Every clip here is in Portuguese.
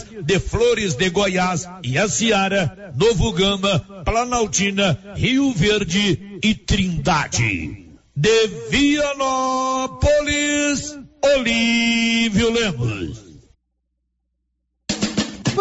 de Flores de Goiás e a Seara, Novo Gama, Planaltina, Rio Verde e Trindade. De Vianópolis, Olívio Lemos.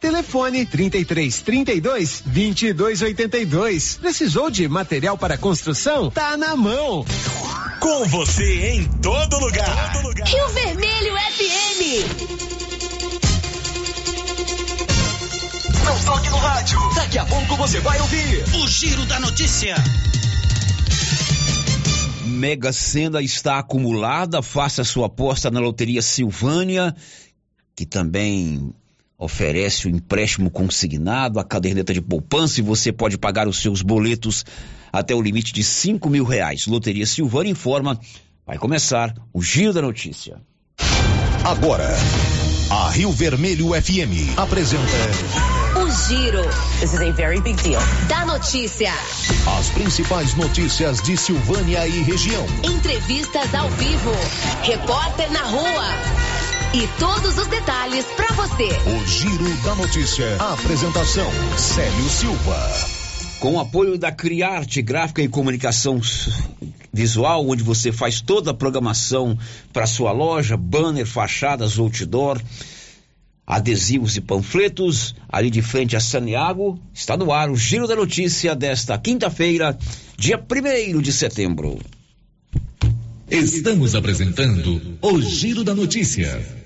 Telefone 33 32 22 82. Precisou de material para construção? Tá na mão. Com você em todo lugar. Todo lugar. Rio Vermelho FM. Não toque no rádio. Daqui a pouco você vai ouvir o Giro da Notícia. Mega Sena está acumulada. Faça sua aposta na Loteria Silvânia, que também oferece o empréstimo consignado, a caderneta de poupança e você pode pagar os seus boletos até o limite de cinco mil reais. Loteria Silvana informa, vai começar o Giro da Notícia. Agora, a Rio Vermelho FM apresenta o Giro. This is a very big deal. Da notícia. As principais notícias de Silvânia e região. Entrevistas ao vivo. Repórter na rua. E todos os detalhes para você. O Giro da Notícia. A apresentação: Célio Silva. Com o apoio da Criarte Gráfica e Comunicação Visual, onde você faz toda a programação para sua loja, banner, fachadas, outdoor, adesivos e panfletos, ali de frente a Saniago, está no ar o Giro da Notícia desta quinta-feira, dia 1 de setembro. Estamos apresentando o Giro da Notícia.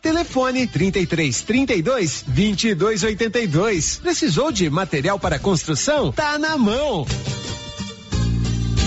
Telefone 33 32 22 82. Precisou de material para construção? Tá na mão.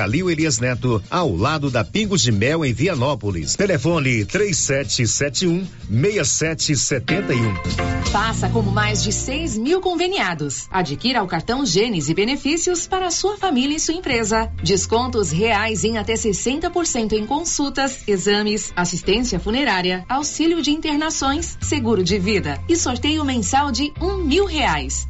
Calil Elias Neto, ao lado da Pingos de Mel em Vianópolis. Telefone 3771 6771. Faça como mais de 6 mil conveniados. Adquira o cartão Gênesis e benefícios para a sua família e sua empresa. Descontos reais em até 60% em consultas, exames, assistência funerária, auxílio de internações, seguro de vida e sorteio mensal de um mil reais.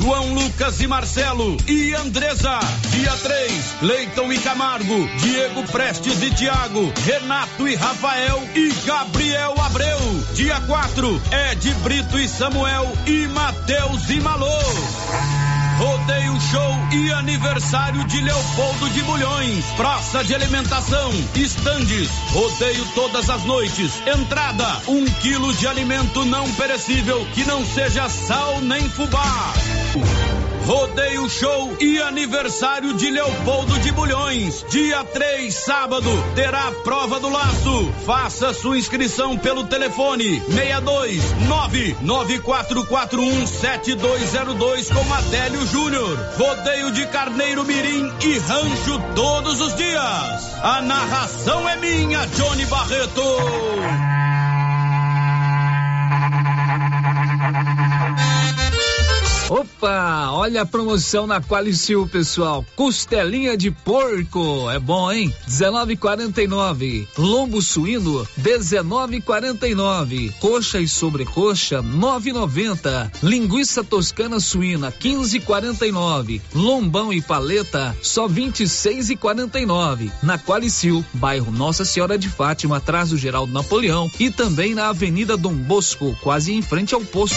João Lucas e Marcelo e Andresa. Dia 3, Leiton e Camargo, Diego Prestes e Tiago, Renato e Rafael e Gabriel Abreu. Dia 4, Ed Brito e Samuel e Matheus e Malô. Rodeio Show e aniversário de Leopoldo de Bulhões. Praça de alimentação, estandes, rodeio todas as noites. Entrada, um quilo de alimento não perecível que não seja sal nem fubá. Rodeio Show e aniversário de Leopoldo de Bulhões. Dia 3, sábado, terá a prova do laço. Faça sua inscrição pelo telefone 62 994417202 com Adélio Júnior. Rodeio de Carneiro Mirim e Rancho todos os dias. A narração é minha, Johnny Barreto. Opa, olha a promoção na Qualicil, pessoal. Costelinha de porco, é bom, hein? 19,49. Lombo suíno, 19,49. Coxa e sobrecoxa, 9,90. Linguiça toscana suína, 15,49. Lombão e paleta, só 26,49. Na Qualicil, bairro Nossa Senhora de Fátima, atrás do Geraldo Napoleão e também na Avenida Dom Bosco, quase em frente ao posto.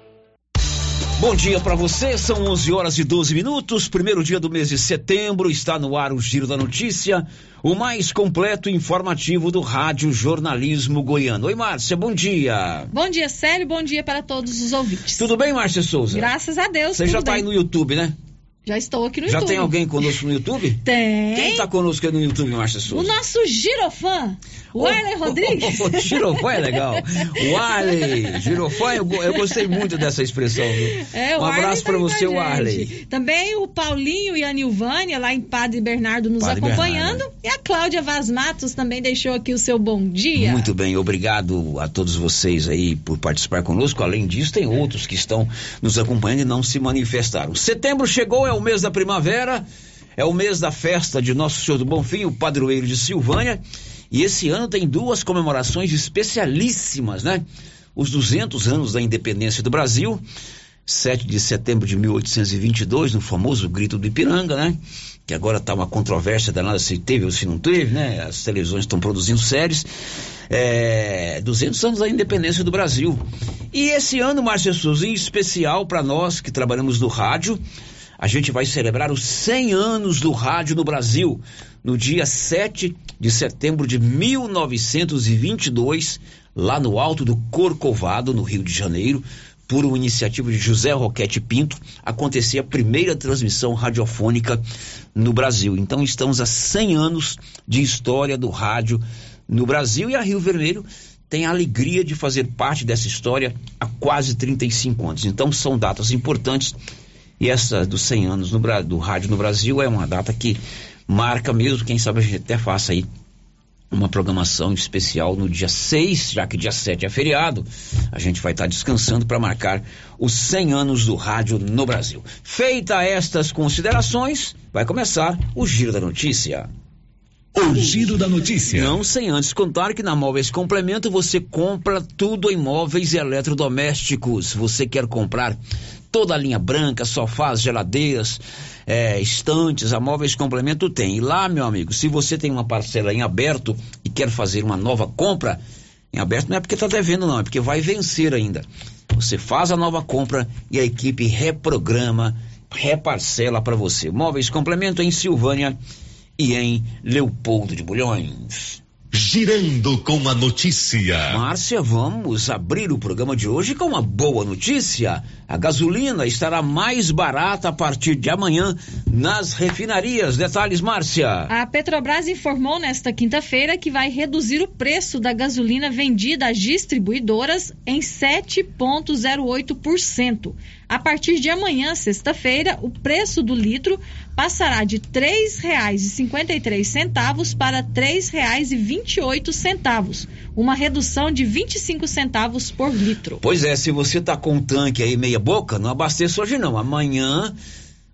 Bom dia para você, são 11 horas e 12 minutos, primeiro dia do mês de setembro, está no ar o Giro da Notícia, o mais completo e informativo do Rádio Jornalismo Goiano. Oi, Márcia, bom dia. Bom dia, Célio, bom dia para todos os ouvintes. Tudo bem, Márcia Souza? Graças a Deus, Você já está aí no YouTube, né? Já estou aqui no já YouTube. Já tem alguém conosco no YouTube? Tem. Quem está conosco no YouTube, Márcia Souza? O nosso girofã. O Arley Rodrigues. O girofã é legal. O Arley, girofã, eu, eu, gostei muito dessa expressão. Viu? É, um abraço tá para você, o Arley. Também o Paulinho e a Nilvânia, lá em Padre Bernardo, nos Padre acompanhando. Bernardo. E a Cláudia Vaz Matos também deixou aqui o seu bom dia. Muito bem, obrigado a todos vocês aí por participar conosco. Além disso, tem outros que estão nos acompanhando e não se manifestaram. Setembro chegou, é o mês da primavera, é o mês da festa de Nosso Senhor do Bonfim, o padroeiro de Silvânia. E esse ano tem duas comemorações especialíssimas, né? Os 200 anos da independência do Brasil, 7 de setembro de 1822, no famoso Grito do Ipiranga, né? Que agora está uma controvérsia danada se teve ou se não teve, né? As televisões estão produzindo séries. É, 200 anos da independência do Brasil. E esse ano, Márcia Souza, em especial para nós que trabalhamos no rádio, a gente vai celebrar os 100 anos do rádio no Brasil, no dia 7 de setembro de 1922, lá no alto do Corcovado, no Rio de Janeiro, por uma iniciativa de José Roquete Pinto, acontecia a primeira transmissão radiofônica no Brasil. Então estamos a 100 anos de história do rádio no Brasil e a Rio Vermelho tem a alegria de fazer parte dessa história há quase 35 anos. Então são datas importantes e essa dos 100 anos no, do rádio no Brasil é uma data que marca mesmo, quem sabe a gente até faça aí uma programação especial no dia 6, já que dia 7 é feriado. A gente vai estar descansando para marcar os 100 anos do rádio no Brasil. Feita estas considerações, vai começar o Giro da Notícia. O Giro da Notícia. Não sem antes contar que na Móveis Complemento você compra tudo em móveis e eletrodomésticos. Você quer comprar toda a linha branca, sofás, geladeiras, é, estantes, a Móveis Complemento tem. E lá, meu amigo, se você tem uma parcela em aberto e quer fazer uma nova compra, em aberto não é porque está devendo, não, é porque vai vencer ainda. Você faz a nova compra e a equipe reprograma, reparcela para você. Móveis complemento em Silvânia e em Leopoldo de Bulhões. Girando com a notícia. Márcia, vamos abrir o programa de hoje com uma boa notícia. A gasolina estará mais barata a partir de amanhã nas refinarias. Detalhes, Márcia. A Petrobras informou nesta quinta-feira que vai reduzir o preço da gasolina vendida às distribuidoras em 7,08%. A partir de amanhã, sexta-feira, o preço do litro passará de R$ 3,53 para R$ 3,28, uma redução de 25 centavos por litro. Pois é, se você está com um tanque aí meia boca, não abasteça hoje não. Amanhã,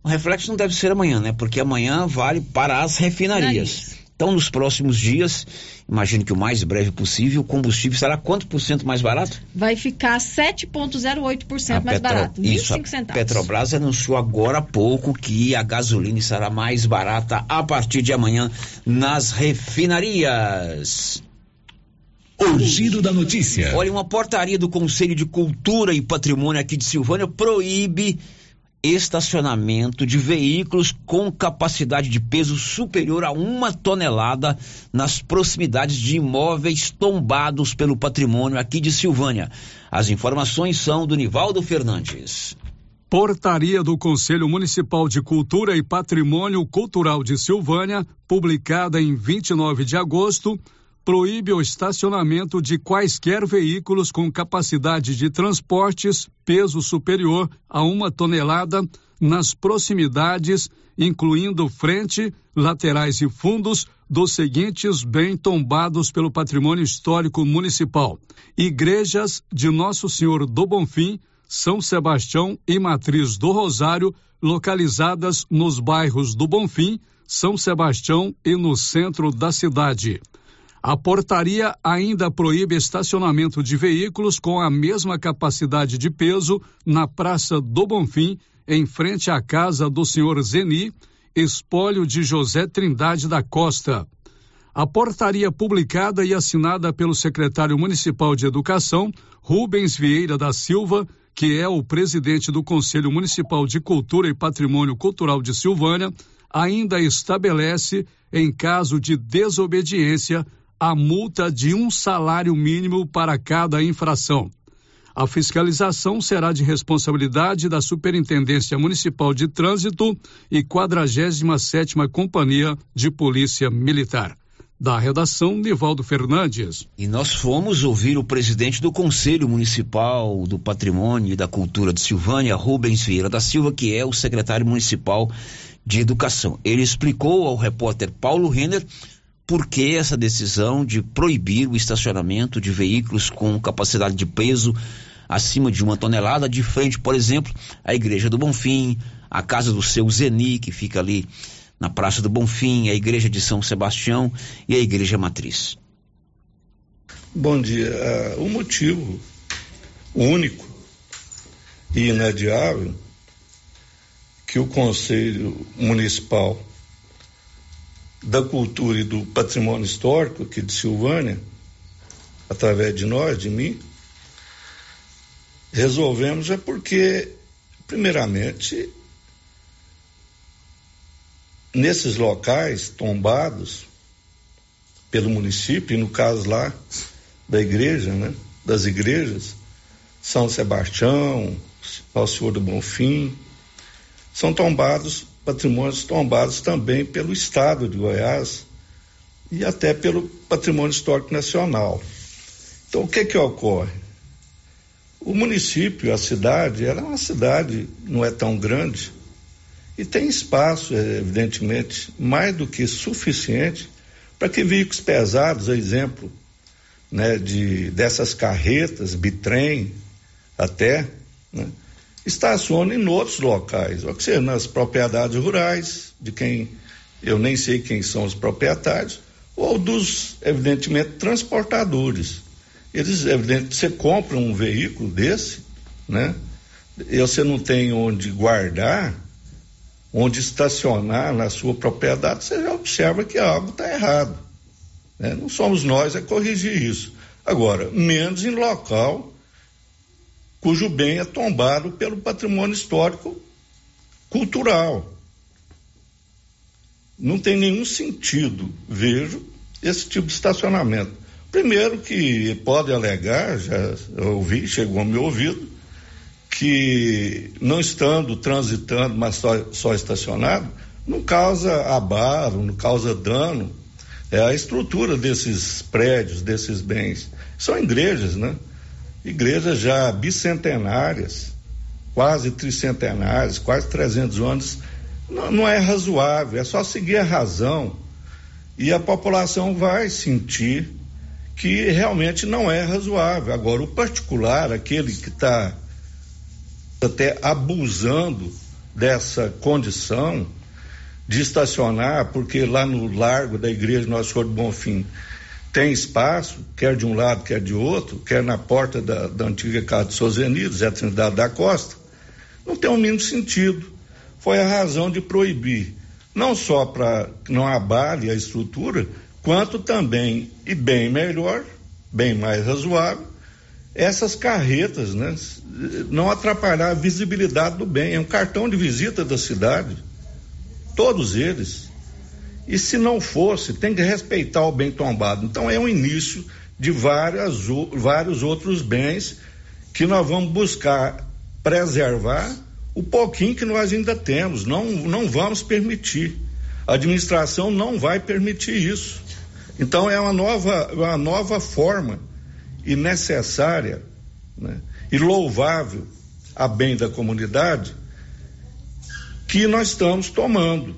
o reflexo não deve ser amanhã, né? Porque amanhã vale para as refinarias. Então, nos próximos dias, imagino que o mais breve possível, o combustível será quanto por cento mais barato? Vai ficar 7,08% A mais Petro- barato, Isso, 25 a centavos. Petrobras anunciou agora há pouco que a gasolina estará mais barata a partir de amanhã nas refinarias. O giro da notícia. Olha, uma portaria do Conselho de Cultura e Patrimônio aqui de Silvânia proíbe estacionamento de veículos com capacidade de peso superior a uma tonelada nas proximidades de imóveis tombados pelo patrimônio aqui de Silvânia. As informações são do Nivaldo Fernandes. Portaria do Conselho Municipal de Cultura e Patrimônio Cultural de Silvânia, publicada em 29 de agosto, proíbe o estacionamento de quaisquer veículos com capacidade de transportes peso superior a uma tonelada nas proximidades, incluindo frente, laterais e fundos dos seguintes bem tombados pelo patrimônio histórico municipal: igrejas de Nosso Senhor do Bonfim, São Sebastião e Matriz do Rosário, localizadas nos bairros do Bonfim, São Sebastião e no centro da cidade. A portaria ainda proíbe estacionamento de veículos com a mesma capacidade de peso na Praça do Bonfim, em frente à casa do senhor Zeni, espólio de José Trindade da Costa. A portaria publicada e assinada pelo secretário municipal de Educação, Rubens Vieira da Silva, que é o presidente do Conselho Municipal de Cultura e Patrimônio Cultural de Silvânia, ainda estabelece, em caso de desobediência, a multa de um salário mínimo para cada infração. A fiscalização será de responsabilidade da Superintendência Municipal de Trânsito e 47ª Companhia de Polícia Militar. Da redação, Nivaldo Fernandes. E nós fomos ouvir o presidente do Conselho Municipal do Patrimônio e da Cultura de Silvânia, Rubens Vieira da Silva, que é o secretário municipal de Educação. Ele explicou ao repórter Paulo Renner por que essa decisão de proibir o estacionamento de veículos com capacidade de peso acima de uma tonelada, de frente, por exemplo, à Igreja do Bonfim, a casa do seu Zeni, que fica ali na Praça do Bonfim, a Igreja de São Sebastião e a Igreja Matriz. Bom dia. Ah, o motivo único e inadiável que o Conselho Municipal da Cultura e do Patrimônio Histórico aqui de Silvânia, através de nós, de mim, resolvemos é porque, primeiramente, nesses locais tombados pelo município, e no caso lá da igreja, né? Das igrejas, São Sebastião, ao Senhor do Bonfim, são tombados, patrimônios tombados também pelo Estado de Goiás e até pelo Patrimônio Histórico Nacional. Então, o que que ocorre? O município, a cidade, ela é uma cidade, não é tão grande, e tem espaço, evidentemente, mais do que suficiente para que veículos pesados, exemplo né, de, dessas carretas, bitrem, até, né, estacionem em outros locais, ou seja, nas propriedades rurais, de quem eu nem sei quem são os proprietários, ou dos, evidentemente, transportadores. Eles, evidentemente, você compra um veículo desse, né? E você não tem onde guardar, onde estacionar na sua propriedade, você já observa que algo está errado. né? Não somos nós a corrigir isso. Agora, menos em local cujo bem é tombado pelo patrimônio histórico cultural. Não tem nenhum sentido, vejo, esse tipo de estacionamento. Primeiro que pode alegar, já ouvi, chegou ao meu ouvido, que não estando transitando, mas só, só estacionado, não causa abalo, não causa dano. É a estrutura desses prédios, desses bens. São igrejas, né? Igrejas já bicentenárias, quase tricentenárias, quase 300 anos. Não, não é razoável, é só seguir a razão e a população vai sentir que realmente não é razoável. Agora, o particular, aquele que está até abusando dessa condição de estacionar, porque lá no largo da igreja Nosso Senhor do Bonfim tem espaço, quer de um lado, quer de outro, quer na porta da, da antiga casa de Sozeni, Zé Trindade da Costa, não tem o mínimo sentido. Foi a razão de proibir, não só para que não abale a estrutura, quanto também, e bem melhor, bem mais razoável, essas carretas, né? Não atrapalhar a visibilidade do bem. É um cartão de visita da cidade. Todos eles. E se não fosse, tem que respeitar o bem tombado. Então é um início de várias, vários outros bens que nós vamos buscar preservar o pouquinho que nós ainda temos. Não, não vamos permitir. A administração não vai permitir isso. Então é uma nova, uma nova forma e necessária né, e louvável a bem da comunidade que nós estamos tomando.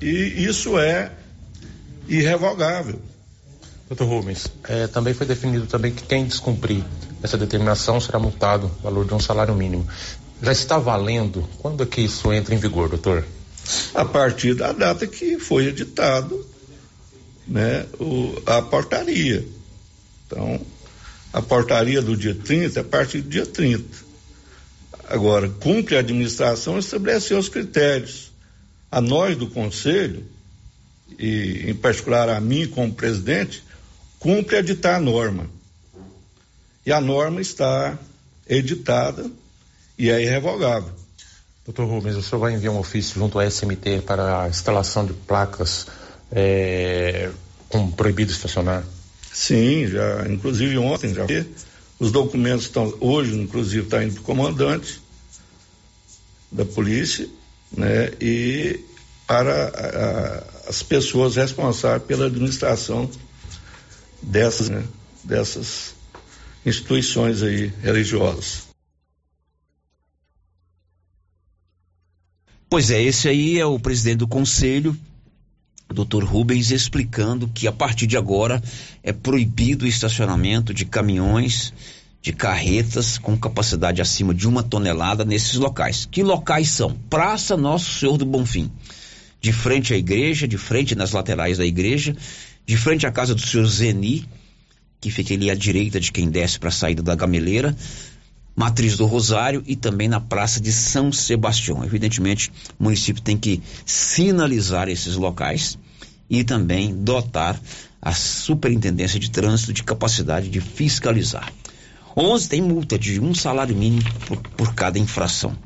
E isso é irrevogável. Doutor Rubens, é, também foi definido também que quem descumprir essa determinação será multado no valor de um salário mínimo. Já está valendo? Quando é que isso entra em vigor, doutor? A partir da data que foi editado né, o, a portaria. Então, a portaria do dia 30 é a partir do dia 30. Agora, cumpre a administração estabelecer os critérios. A nós do Conselho, e em particular a mim como presidente, cumpre editar a norma. E a norma está editada e é irrevogável. Doutor Rubens, o senhor vai enviar um ofício junto à SMT para a instalação de placas é, com proibido estacionar? Sim, já, inclusive ontem já. Os documentos estão, hoje, inclusive, está indo para o comandante da polícia, né? E para a, as pessoas responsáveis pela administração dessas, né? dessas instituições aí religiosas. Pois é, esse aí é o presidente do conselho, Dr. Rubens explicando que a partir de agora é proibido o estacionamento de caminhões, de carretas com capacidade acima de uma tonelada nesses locais. Que locais são? Praça Nosso Senhor do Bonfim, de frente à igreja, de frente nas laterais da igreja, de frente à casa do senhor Zeni, que fica ali à direita de quem desce para a saída da gameleira, Matriz do Rosário e também na Praça de São Sebastião. Evidentemente, o município tem que sinalizar esses locais e também dotar a Superintendência de Trânsito de capacidade de fiscalizar. 11 tem multa de um salário mínimo por, por cada infração.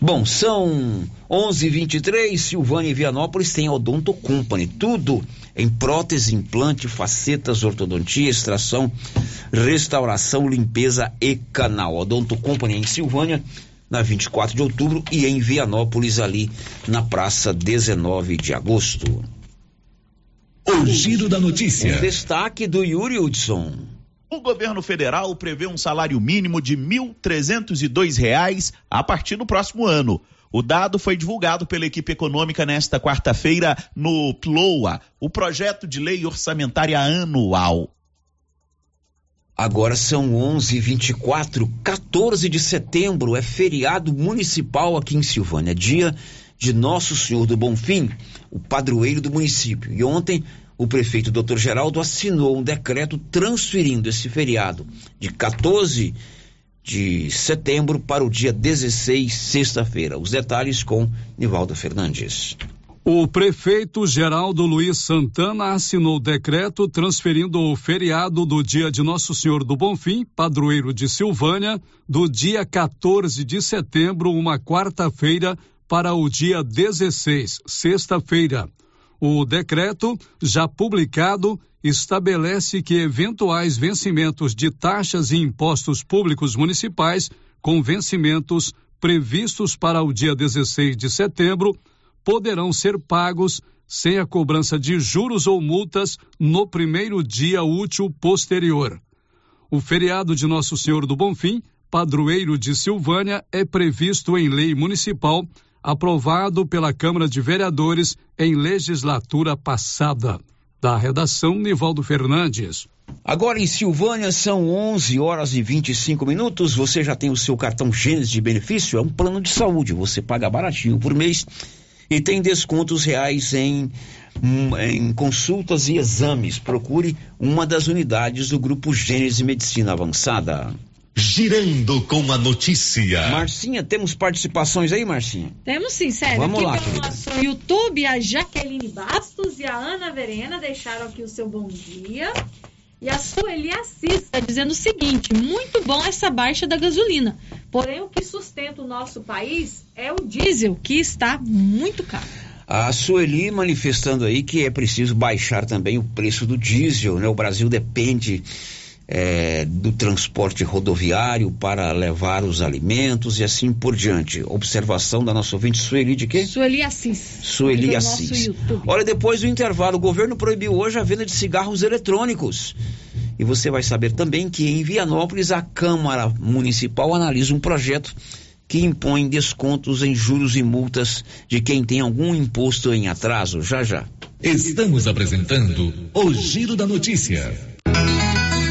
Bom, são 11:23. Silvânia e Vianópolis tem Odonto Company, tudo em prótese, implante, facetas, ortodontia, extração, restauração, limpeza e canal. Odonto Company em Silvânia, na 24 de outubro e em Vianópolis ali na praça 19 de agosto. O giro da notícia. Um destaque do Yuri Hudson. O governo federal prevê um salário mínimo de R$ 1.302 a partir do próximo ano. O dado foi divulgado pela equipe econômica nesta quarta-feira no PLOA, o projeto de lei orçamentária anual. Agora são 11:24, 14 de setembro, é feriado municipal aqui em Silvânia, dia de Nosso Senhor do Bonfim, o padroeiro do município. E ontem o prefeito Dr. Geraldo assinou um decreto transferindo esse feriado de 14 de setembro para o dia 16, sexta-feira. Os detalhes com Nivaldo Fernandes. O prefeito Geraldo Luiz Santana assinou decreto transferindo o feriado do dia de Nosso Senhor do Bonfim, padroeiro de Silvânia, do dia 14 de setembro, uma quarta-feira, para o dia 16, sexta-feira. O decreto, já publicado, estabelece que eventuais vencimentos de taxas e impostos públicos municipais com vencimentos previstos para o dia 16 de setembro poderão ser pagos sem a cobrança de juros ou multas no primeiro dia útil posterior. O feriado de Nosso Senhor do Bonfim, padroeiro de Silvânia, é previsto em lei municipal aprovado pela Câmara de Vereadores em legislatura passada. Da redação, Nivaldo Fernandes. Agora em Silvânia são 11 horas e 25 minutos. Você já tem o seu cartão Gênesis de benefício? É um plano de saúde. Você paga baratinho por mês e tem descontos reais em, em consultas e exames. Procure uma das unidades do Grupo Gênesis Medicina Avançada. Girando com a notícia. Marcinha, temos participações aí, Marcinha? Temos sim, sério. Vamos aqui lá, pelo querida. nosso YouTube, a Jaqueline Bastos e a Ana Verena deixaram aqui o seu bom dia. E a Sueli Assis está dizendo o seguinte: muito bom essa baixa da gasolina. Porém, o que sustenta o nosso país é o diesel, que está muito caro. A Sueli manifestando aí que é preciso baixar também o preço do diesel, né? O Brasil depende é, do transporte rodoviário para levar os alimentos e assim por diante. Observação da nossa ouvinte Sueli de quê? Sueli Assis. Sueli do Assis. nosso YouTube. Olha, depois do intervalo, o governo proibiu hoje a venda de cigarros eletrônicos. E você vai saber também que em Vianópolis a Câmara Municipal analisa um projeto que impõe descontos em juros e multas de quem tem algum imposto em atraso. Já já. Estamos apresentando o Giro da Notícia.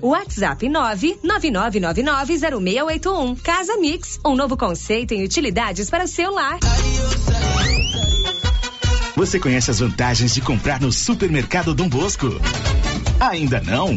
WhatsApp 999990681. Casa Mix, um novo conceito em utilidades para o seu lar. Você conhece as vantagens de comprar no Supermercado Dom Bosco? Ainda não?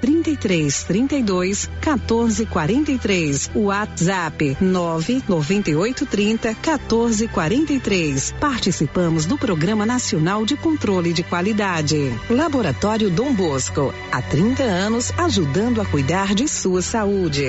33 32 14 43. WhatsApp 998 30 14 43. Participamos do Programa Nacional de Controle de Qualidade. Laboratório Dom Bosco, há 30 anos ajudando a cuidar de sua saúde.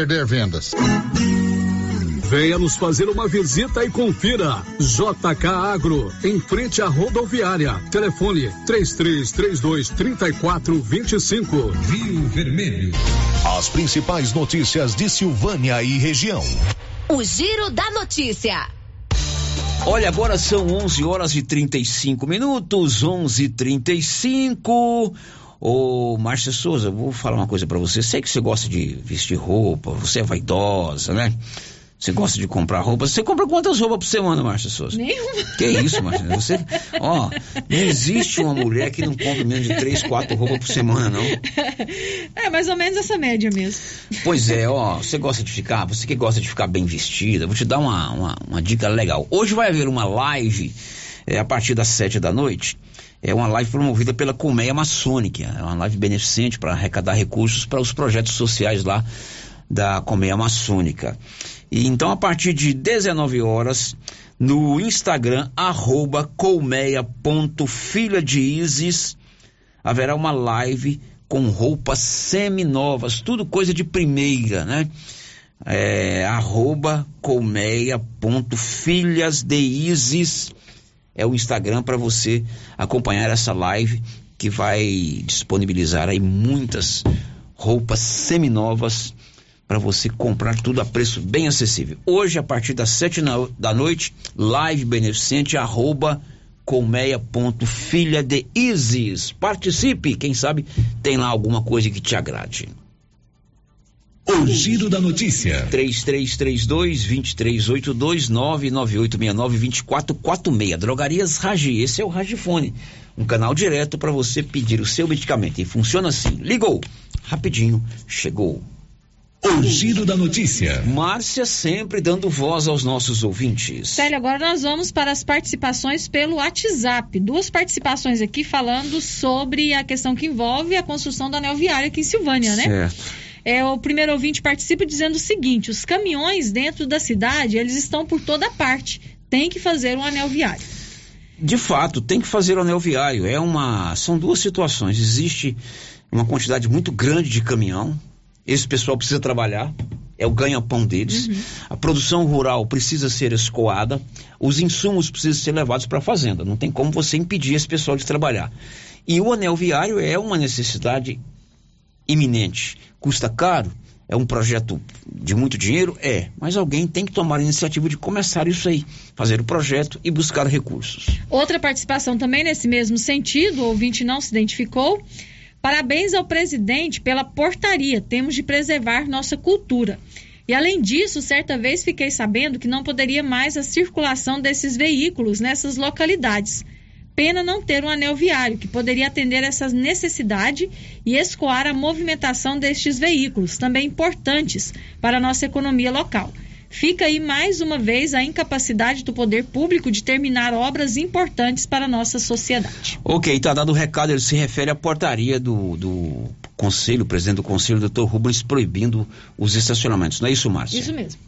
vendas. Venha nos fazer uma visita e confira. JK Agro, em frente à rodoviária. Telefone 3332 3425. Rio Vermelho. As principais notícias de Silvânia e região. O Giro da Notícia. Olha, agora são 11 horas e 35 minutos, 11:35. Ô, Márcia Souza, vou falar uma coisa pra você. Sei que você gosta de vestir roupa, você é vaidosa, né? Você gosta de comprar roupa. Você compra quantas roupas por semana, Márcia Souza? Nenhuma. Que isso, Márcia? Você, ó, não existe uma mulher que não compra menos de três, quatro roupas por semana, não. É mais ou menos essa média mesmo. Pois é, ó, você gosta de ficar, você que gosta de ficar bem vestida, vou te dar uma, uma, uma dica legal. Hoje vai haver uma live é, a partir das sete da noite. É uma live promovida pela Colmeia Maçônica. É uma live beneficente para arrecadar recursos para os projetos sociais lá da Colmeia Maçônica. E então, a partir de 19 horas, no Instagram, arroba colmeia.filha de Isis, haverá uma live com roupas semi-novas, tudo coisa de primeira, né? É, arroba de Isis é o Instagram para você acompanhar essa live que vai disponibilizar aí muitas roupas seminovas para você comprar tudo a preço bem acessível. Hoje, a partir das sete da noite, live beneficente, arroba colmeia.filha de Isis. Participe, quem sabe tem lá alguma coisa que te agrade. O Giro da Notícia. 3332 2382 99869 2446. Drogarias Ragi, esse é o Ragifone, um canal direto para você pedir o seu medicamento. E funciona assim: ligou, rapidinho, chegou. O Giro da Notícia. Márcia sempre dando voz aos nossos ouvintes. Célio, agora nós vamos para as participações pelo WhatsApp. Duas participações aqui falando sobre a questão que envolve a construção da anel viária aqui em Silvânia, né? Certo. É, o primeiro ouvinte participa dizendo o seguinte: os caminhões dentro da cidade, eles estão por toda parte. Tem que fazer um anel viário. De fato, tem que fazer o anel viário. É uma, são duas situações. Existe uma quantidade muito grande de caminhão. Esse pessoal precisa trabalhar. É o ganha-pão deles. A produção rural precisa ser escoada. Os insumos precisam ser levados para a fazenda. Não tem como você impedir esse pessoal de trabalhar. E o anel viário é uma necessidade iminente. Custa caro? É um projeto de muito dinheiro? É. Mas alguém tem que tomar a iniciativa de começar isso aí. Fazer o projeto e buscar recursos. Outra participação também nesse mesmo sentido, o ouvinte não se identificou. Parabéns ao presidente pela portaria. Temos de preservar nossa cultura. E além disso, certa vez fiquei sabendo que não poderia mais a circulação desses veículos nessas localidades. Pena não ter um anel viário que poderia atender essa necessidade e escoar a movimentação destes veículos, também importantes para a nossa economia local. Fica aí mais uma vez a incapacidade do poder público de terminar obras importantes para a nossa sociedade. Ok, tá dado o recado, ele se refere à portaria do, do conselho, o presidente do conselho, doutor Rubens, proibindo os estacionamentos. Não é isso, Márcia? Isso mesmo.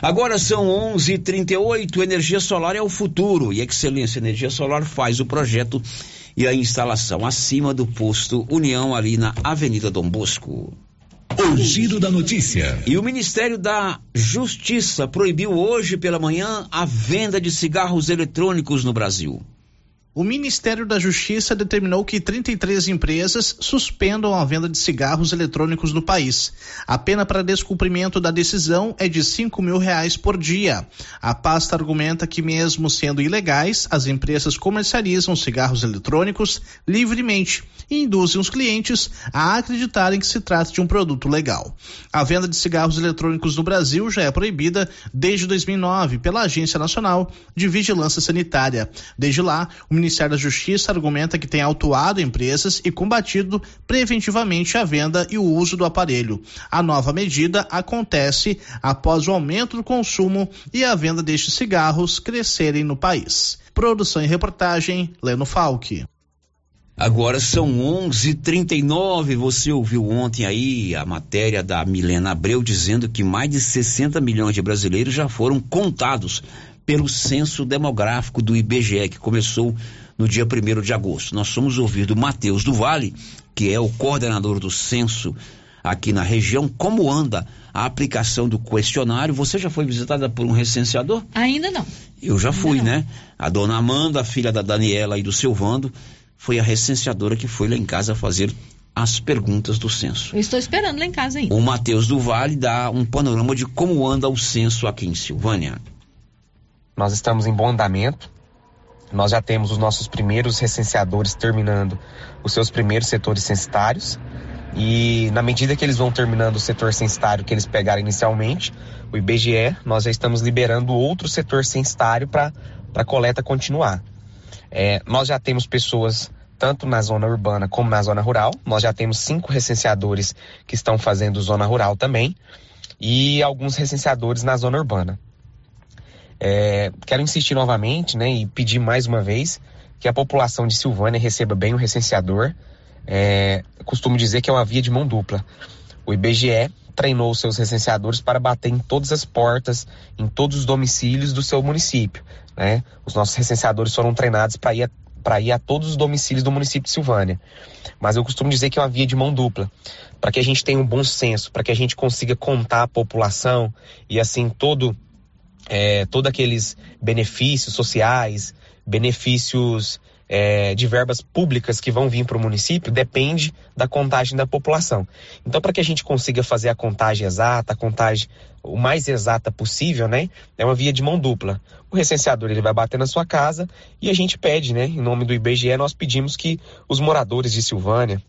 Agora são 11:38. Energia solar é o futuro e Excelência Energia Solar faz o projeto e a instalação acima do posto União ali na Avenida Dom Bosco. O Giro da Notícia. E o Ministério da Justiça proibiu hoje pela manhã a venda de cigarros eletrônicos no Brasil. O Ministério da Justiça determinou que 33 empresas suspendam a venda de cigarros eletrônicos no país. A pena para descumprimento da decisão é de 5 mil reais por dia. A pasta argumenta que, mesmo sendo ilegais, as empresas comercializam cigarros eletrônicos livremente e induzem os clientes a acreditarem que se trata de um produto legal. A venda de cigarros eletrônicos no Brasil já é proibida desde 2009 pela Agência Nacional de Vigilância Sanitária. Desde lá, o Ministério da Justiça argumenta que tem autuado empresas e combatido preventivamente a venda e o uso do aparelho. A nova medida acontece após o aumento do consumo e a venda destes cigarros crescerem no país. Produção e reportagem, Leno Falck. Agora são 11:39. Você ouviu ontem aí a matéria da Milena Abreu dizendo que mais de 60 milhões de brasileiros já foram contados pelo censo demográfico do IBGE que começou no dia 1 de agosto. Nós somos ouvido Matheus do Vale, que é o coordenador do censo aqui na região, como anda a aplicação do questionário. Você já foi visitada por um recenseador? Ainda não. Eu já fui, né? A dona Amanda, a filha da Daniela e do Silvando, foi a recenseadora que foi lá em casa fazer as perguntas do censo. Eu estou esperando lá em casa ainda. O Matheus do Vale dá um panorama de como anda o censo aqui em Silvânia. Nós estamos em bom andamento. Nós já temos os nossos primeiros recenseadores terminando os seus primeiros setores censitários. E na medida que eles vão terminando o setor censitário que eles pegaram inicialmente, o IBGE, nós já estamos liberando outro setor censitário para a coleta continuar. É, nós já temos pessoas tanto na zona urbana como na zona rural. Nós já temos cinco recenseadores que estão fazendo zona rural também e alguns recenseadores na zona urbana. É, quero insistir novamente né, e pedir mais uma vez que a população de Silvânia receba bem o recenseador. É, costumo dizer que é uma via de mão dupla. O IBGE treinou seus recenseadores para bater em todas as portas, em todos os domicílios do seu município. Né? Os nossos recenseadores foram treinados para ir, a, ir a todos os domicílios do município de Silvânia. Mas eu costumo dizer que é uma via de mão dupla. Para que a gente tenha um bom senso, para que a gente consiga contar a população e assim todo é, todos aqueles benefícios sociais, benefícios é, de verbas públicas que vão vir para o município depende da contagem da população. Então, para que a gente consiga fazer a contagem exata, a contagem o mais exata possível, né? É uma via de mão dupla. O recenseador ele vai bater na sua casa e a gente pede, né? Em nome do IBGE, nós pedimos que os moradores de Silvânia,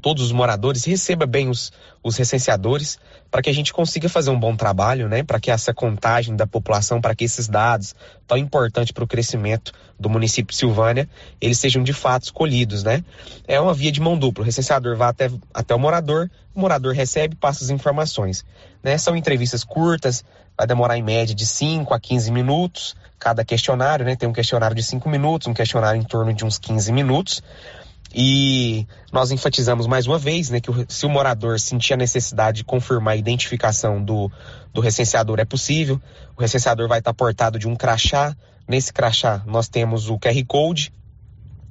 todos os moradores receba bem os, os recenseadores para que a gente consiga fazer um bom trabalho, né? Para que essa contagem da população, para que esses dados tão importantes para o crescimento do município de Silvânia, eles sejam de fato escolhidos, né? É uma via de mão dupla. O recenseador vai até, até o morador, o morador recebe, passa as informações. Né? São entrevistas curtas, vai demorar em média de 5 a 15 minutos cada questionário, né? Tem um questionário de 5 minutos, um questionário em torno de uns 15 minutos. E nós enfatizamos mais uma vez né, que se o morador sentir a necessidade de confirmar a identificação do, do recenseador, é possível. O recenseador vai estar portado de um crachá. Nesse crachá, nós temos o QR Code,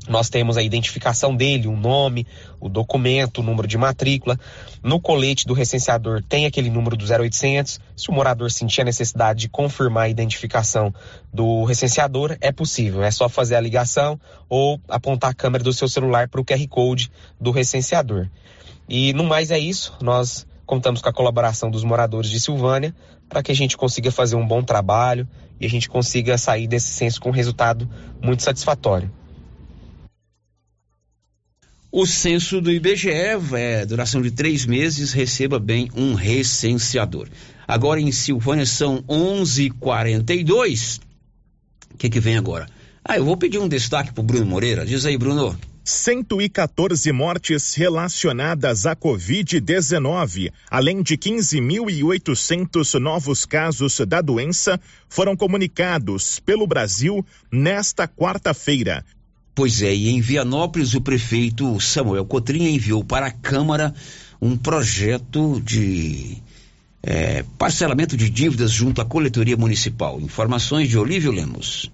nós temos a identificação dele, o nome, o documento, o número de matrícula. No colete do recenseador tem aquele número do 0800. Se o morador sentir a necessidade de confirmar a identificação do recenseador, é possível. É só fazer a ligação ou apontar a câmera do seu celular para o QR Code do recenseador. E no mais é isso. Nós contamos com a colaboração dos moradores de Silvânia para que a gente consiga fazer um bom trabalho e a gente consiga sair desse censo com um resultado muito satisfatório. O censo do IBGE, é, duração de três meses, receba bem um recenseador. Agora em Silvânia são 11:42. O que que vem agora? Ah, eu vou pedir um destaque pro Bruno Moreira. Diz aí, Bruno. 114 mortes relacionadas à Covid-19, além de 15.800 novos casos da doença, foram comunicados pelo Brasil nesta quarta-feira. Pois é, e em Vianópolis o prefeito Samuel Cotrinha enviou para a Câmara um projeto de é, parcelamento de dívidas junto à coletoria municipal. Informações de Olívio Lemos.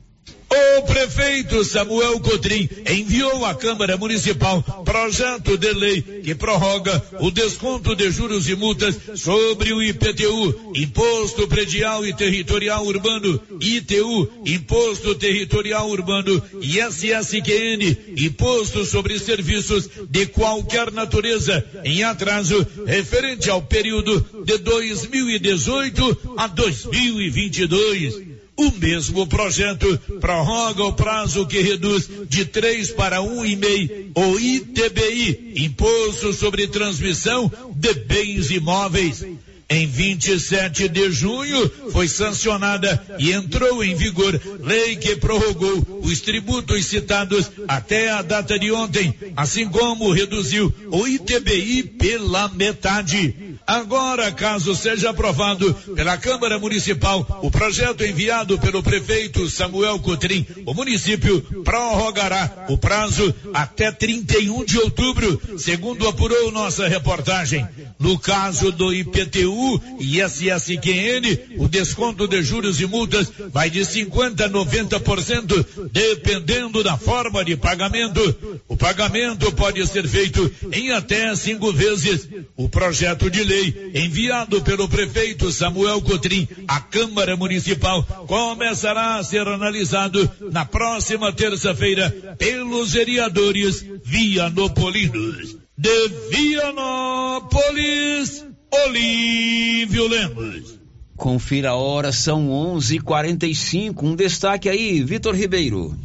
O prefeito Samuel Cotrim enviou à Câmara Municipal projeto de lei que prorroga o desconto de juros e multas sobre o IPTU, Imposto Predial e Territorial Urbano, ITU, Imposto Territorial Urbano e SSQN, Imposto sobre Serviços de qualquer natureza, em atraso referente ao período de 2018 a 2022. O mesmo projeto prorroga o prazo que reduz de três para um e meio o ITBI, Imposto sobre Transmissão de Bens Imóveis. Em 27 de junho foi sancionada e entrou em vigor lei que prorrogou os tributos citados até a data de ontem, assim como reduziu o ITBI pela metade. Agora, caso seja aprovado pela Câmara Municipal, o projeto enviado pelo prefeito Samuel Cotrim, o município prorrogará o prazo até 31 de outubro, segundo apurou nossa reportagem. No caso do IPTU e SSQN, o desconto de juros e multas vai de 50 a 90%, dependendo da forma de pagamento. O pagamento pode ser feito em até cinco vezes. O projeto de lei enviado pelo prefeito Samuel Cotrim à Câmara Municipal começará a ser analisado na próxima terça-feira pelos vereadores vianopolinos. De Vianópolis, Olívio Lemos. Confira a hora, são 11:45. Um destaque aí, Vitor Ribeiro.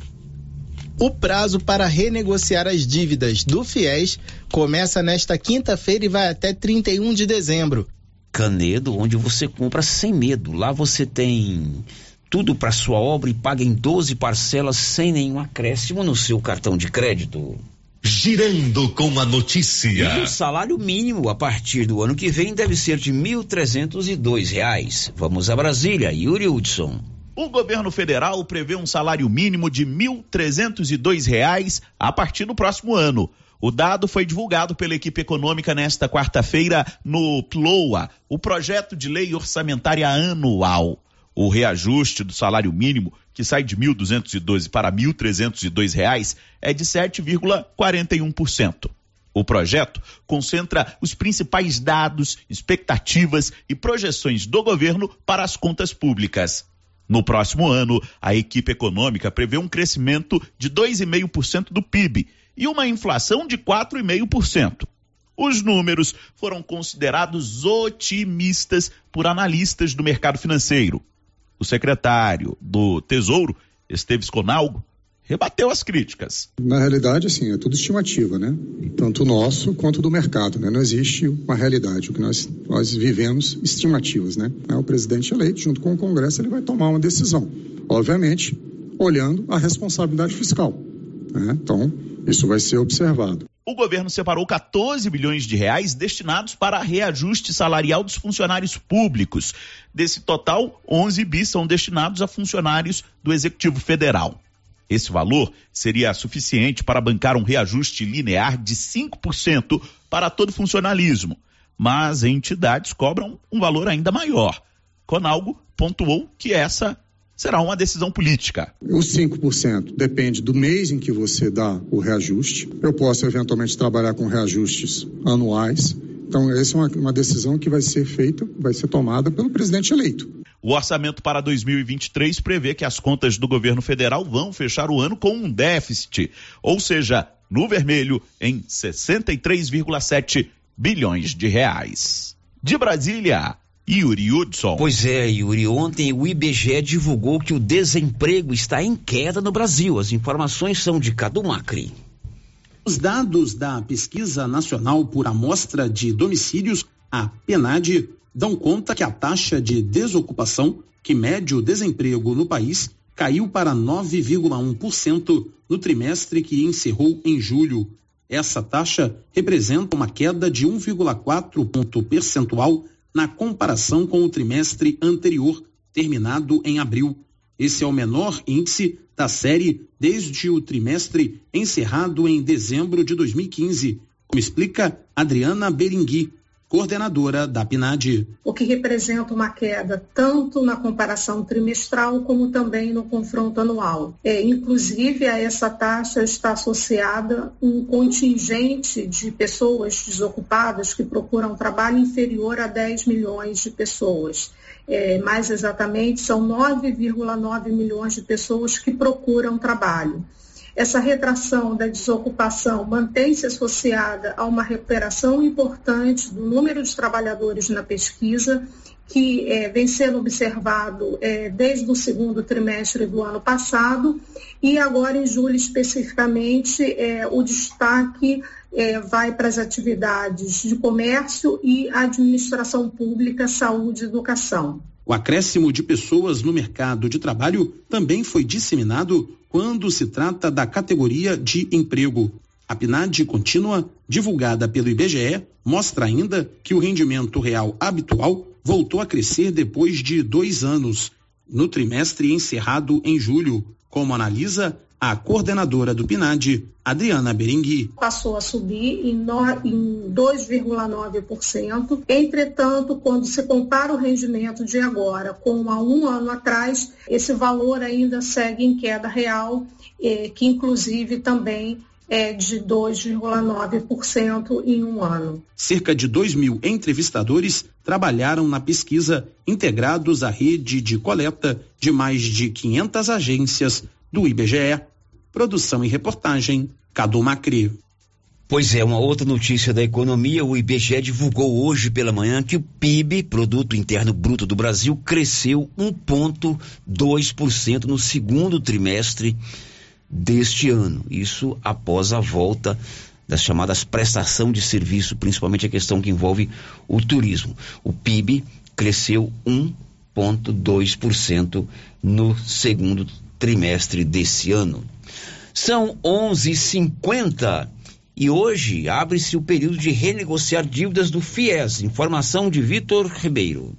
O prazo para renegociar as dívidas do FIES começa nesta quinta-feira e vai até 31 de dezembro. Canedo, onde você compra sem medo. Lá você tem tudo para sua obra e paga em 12 parcelas sem nenhum acréscimo no seu cartão de crédito. Girando com a notícia. E o salário mínimo a partir do ano que vem deve ser de R$ reais. Vamos a Brasília, Yuri Hudson. O governo federal prevê um salário mínimo de R$ reais a partir do próximo ano. O dado foi divulgado pela equipe econômica nesta quarta-feira no PLOA, o projeto de lei orçamentária anual. O reajuste do salário mínimo, que sai de R$ 1.212 para 1.302 reais, é de 7,41%. O projeto concentra os principais dados, expectativas e projeções do governo para as contas públicas. No próximo ano, a equipe econômica prevê um crescimento de 2,5% do PIB e uma inflação de 4,5%. Os números foram considerados otimistas por analistas do mercado financeiro. O secretário do Tesouro, Esteves Conalgo, rebateu as críticas. Na realidade, assim, é tudo estimativa, né? Tanto nosso quanto do mercado, né? Não existe uma realidade. O que nós, nós vivemos, estimativas, né? O presidente eleito, junto com o Congresso, ele vai tomar uma decisão. Obviamente, olhando a responsabilidade fiscal. Né? Então, isso vai ser observado. O governo separou 14 bilhões de reais destinados para reajuste salarial dos funcionários públicos. Desse total, 11 bis são destinados a funcionários do Executivo Federal. Esse valor seria suficiente para bancar um reajuste linear de 5% para todo funcionalismo, mas entidades cobram um valor ainda maior. Conalgo pontuou que essa será uma decisão política. Os 5% depende do mês em que você dá o reajuste. Eu posso eventualmente trabalhar com reajustes anuais. Então, essa é uma, uma decisão que vai ser feita, vai ser tomada pelo presidente eleito. O orçamento para 2023 prevê que as contas do governo federal vão fechar o ano com um déficit, ou seja, no vermelho, em 63,7 bilhões de reais. De Brasília, Yuri Hudson. Pois é, Yuri. Ontem o IBGE divulgou que o desemprego está em queda no Brasil. As informações são de Cadu Macri. Os dados da Pesquisa Nacional por Amostra de Domicílios, a PNAD, dão conta que a taxa de desocupação, que mede o desemprego no país, caiu para 9,1% no trimestre que encerrou em julho. Essa taxa representa uma queda de 1,4 ponto percentual na comparação com o trimestre anterior, terminado em abril. Esse é o menor índice da série desde o trimestre encerrado em dezembro de 2015, como explica Adriana Beringui, coordenadora da PNAD. O que representa uma queda tanto na comparação trimestral como também no confronto anual. É, inclusive, a essa taxa está associada um contingente de pessoas desocupadas que procuram trabalho inferior a 10 milhões de pessoas. É, mais exatamente, são 9,9 milhões de pessoas que procuram trabalho. Essa retração da desocupação mantém-se associada a uma recuperação importante do número de trabalhadores na pesquisa, que é, vem sendo observado é, desde o segundo trimestre do ano passado, e agora em julho especificamente, é, o destaque é, vai para as atividades de comércio e administração pública, saúde e educação. O acréscimo de pessoas no mercado de trabalho também foi disseminado quando se trata da categoria de emprego. A PNAD contínua, divulgada pelo IBGE, mostra ainda que o rendimento real habitual voltou a crescer depois de dois anos, no trimestre encerrado em julho, como analisa a coordenadora do PNAD, Adriana Berengui. Passou a subir em, em 2,9%. Entretanto, quando se compara o rendimento de agora com há um ano atrás, esse valor ainda segue em queda real, eh, que inclusive também é de 2,9% em um ano. Cerca de 2 mil entrevistadores trabalharam na pesquisa, integrados à rede de coleta de mais de 500 agências do IBGE. Produção e reportagem, Cadu Macri. Pois é, uma outra notícia da economia, o IBGE divulgou hoje pela manhã que o PIB, Produto Interno Bruto do Brasil, cresceu 1,2% no segundo trimestre deste ano. Isso após a volta das chamadas prestação de serviço, principalmente a questão que envolve o turismo. O PIB cresceu 1,2% no segundo trimestre desse ano. São 11:50 e hoje abre-se o período de renegociar dívidas do FIES. Informação de Vitor Ribeiro.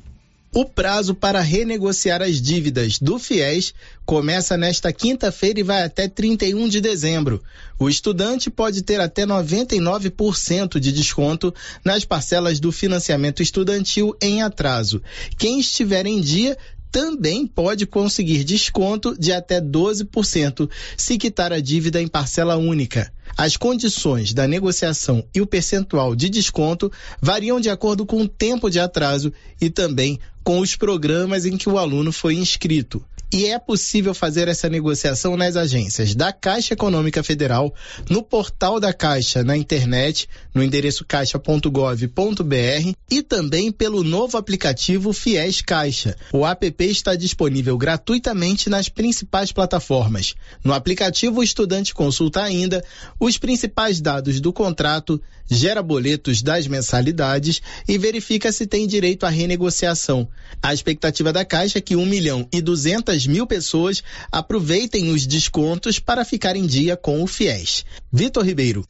O prazo para renegociar as dívidas do FIES começa nesta quinta-feira e vai até 31 de dezembro. O estudante pode ter até 99% de desconto nas parcelas do financiamento estudantil em atraso. Quem estiver em dia também pode conseguir desconto de até 12% se quitar a dívida em parcela única. As condições da negociação e o percentual de desconto variam de acordo com o tempo de atraso e também com os programas em que o aluno foi inscrito. E é possível fazer essa negociação nas agências da Caixa Econômica Federal, no portal da Caixa na internet, no endereço caixa.gov.br e também pelo novo aplicativo Fies Caixa. O app está disponível gratuitamente nas principais plataformas. No aplicativo, o estudante consulta ainda os principais dados do contrato, gera boletos das mensalidades e verifica se tem direito à renegociação. A expectativa da Caixa é que 1 milhão e 200 mil pessoas aproveitem os descontos para ficar em dia com o FIES. Vitor Ribeiro.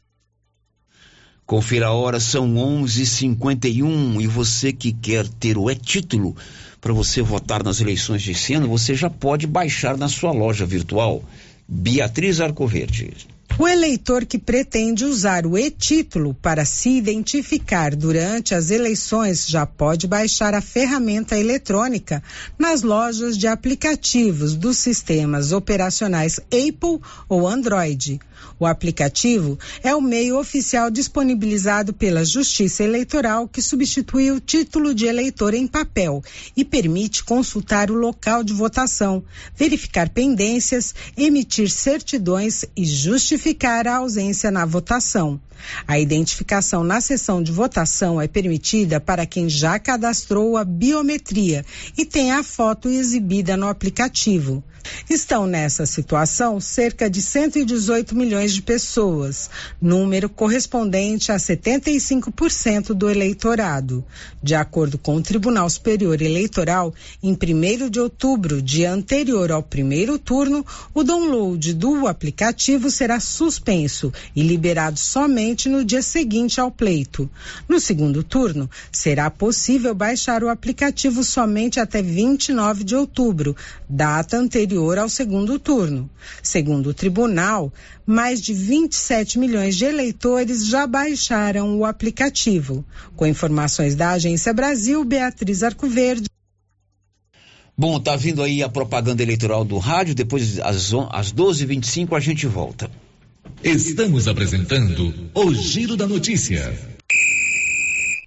Confira a hora, são 11:51 e você que quer ter o e-título para você votar nas eleições de ano, você já pode baixar na sua loja virtual. Beatriz Arcoverde. O eleitor que pretende usar o e-título para se identificar durante as eleições já pode baixar a ferramenta eletrônica nas lojas de aplicativos dos sistemas operacionais Apple ou Android. O aplicativo é o meio oficial disponibilizado pela Justiça Eleitoral que substitui o título de eleitor em papel e permite consultar o local de votação, verificar pendências, emitir certidões e justificar a ausência na votação. A identificação na sessão de votação é permitida para quem já cadastrou a biometria e tem a foto exibida no aplicativo. Estão nessa situação cerca de 118 milhões de pessoas, número correspondente a 75% do eleitorado. De acordo com o Tribunal Superior Eleitoral, em 1 de outubro, dia anterior ao primeiro turno, o download do aplicativo será suspenso e liberado somente no dia seguinte ao pleito. No segundo turno, será possível baixar o aplicativo somente até 29 de outubro, data anterior ao segundo turno. Segundo o tribunal, mais de 27 milhões de eleitores já baixaram o aplicativo. Com informações da Agência Brasil, Beatriz Arcoverde. Bom, tá vindo aí a propaganda eleitoral do rádio, depois às, às 12h25 a gente volta. Estamos apresentando o Giro da Notícia.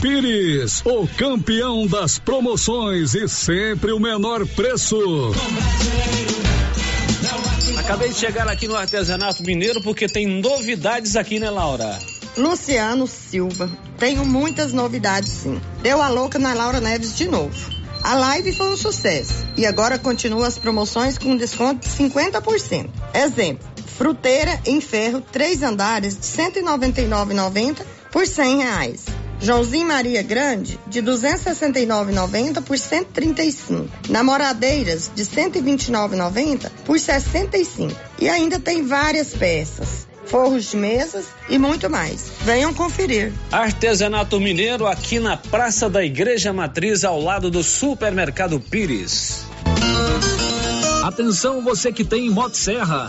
Pires, o campeão das promoções e sempre o menor preço. Acabei de chegar aqui no Artesanato Mineiro porque tem novidades aqui, né, Laura? Luciano Silva. Tenho muitas novidades, sim. Deu a louca na Laura Neves de novo. A live foi um sucesso e agora continua as promoções com desconto de 50%. Exemplo: fruteira em ferro, três andares de R$ 199,90 por R$ reais. Joãozinho Maria Grande, de 269,90 por 135. Namoradeiras, de 129,90 por 65. E ainda tem várias peças forros de mesas e muito mais. Venham conferir. Artesanato Mineiro aqui na Praça da Igreja Matriz, ao lado do Supermercado Pires. Atenção você que tem Motosserra.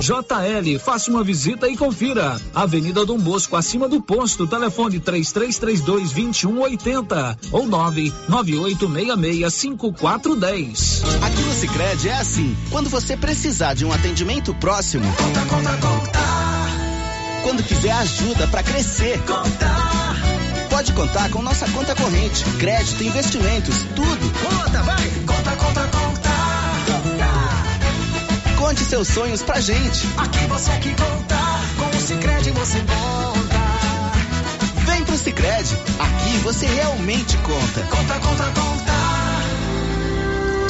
JL, faça uma visita e confira. Avenida Dom Bosco, acima do posto, telefone 3332 2180 ou 99866 5410. Aqui no Sicredi é assim, quando você precisar de um atendimento próximo, conta, conta, conta. Quando quiser ajuda para crescer, conta. Pode contar com nossa conta corrente, crédito, investimentos, tudo. Conta, vai. Conta, conta, conta. Conte seus sonhos pra gente. Aqui você que conta, com o Cicred você conta. Vem pro Cicred, aqui você realmente conta. Conta, conta, conta.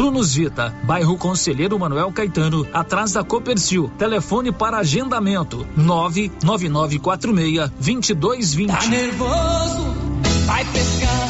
Prunus Vita, bairro Conselheiro Manuel Caetano, atrás da Copercil. Telefone para agendamento: 99946 2220. Tá nervoso? Vai pescar.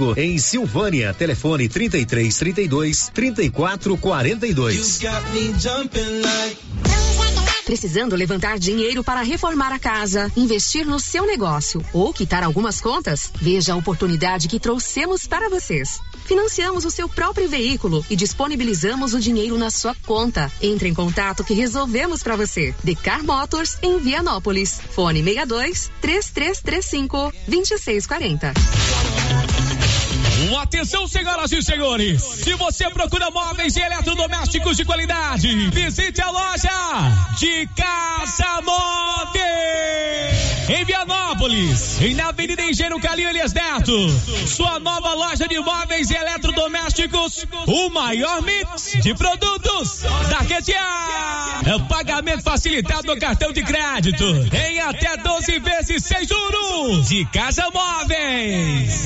em Silvânia. Telefone 33 32 34 42. Precisando levantar dinheiro para reformar a casa, investir no seu negócio ou quitar algumas contas? Veja a oportunidade que trouxemos para vocês. Financiamos o seu próprio veículo e disponibilizamos o dinheiro na sua conta. Entre em contato que resolvemos para você. Decar Motors em Vianópolis. Fone 62 3335 2640. Atenção, senhoras e senhores. Se você procura móveis e eletrodomésticos de qualidade, visite a loja de Casa Móveis. Em Vianópolis, na Avenida Engenheiro Calil Elias Neto. Sua nova loja de móveis e eletrodomésticos. O maior mix de produtos da região. É pagamento facilitado no cartão de crédito. Em até 12 vezes sem juros. De Casa Móveis.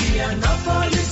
Vianópolis,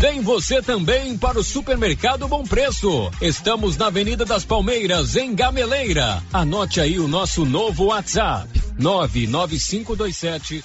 Vem você também para o Supermercado Bom Preço. Estamos na Avenida das Palmeiras, em Gameleira. Anote aí o nosso novo WhatsApp: 99527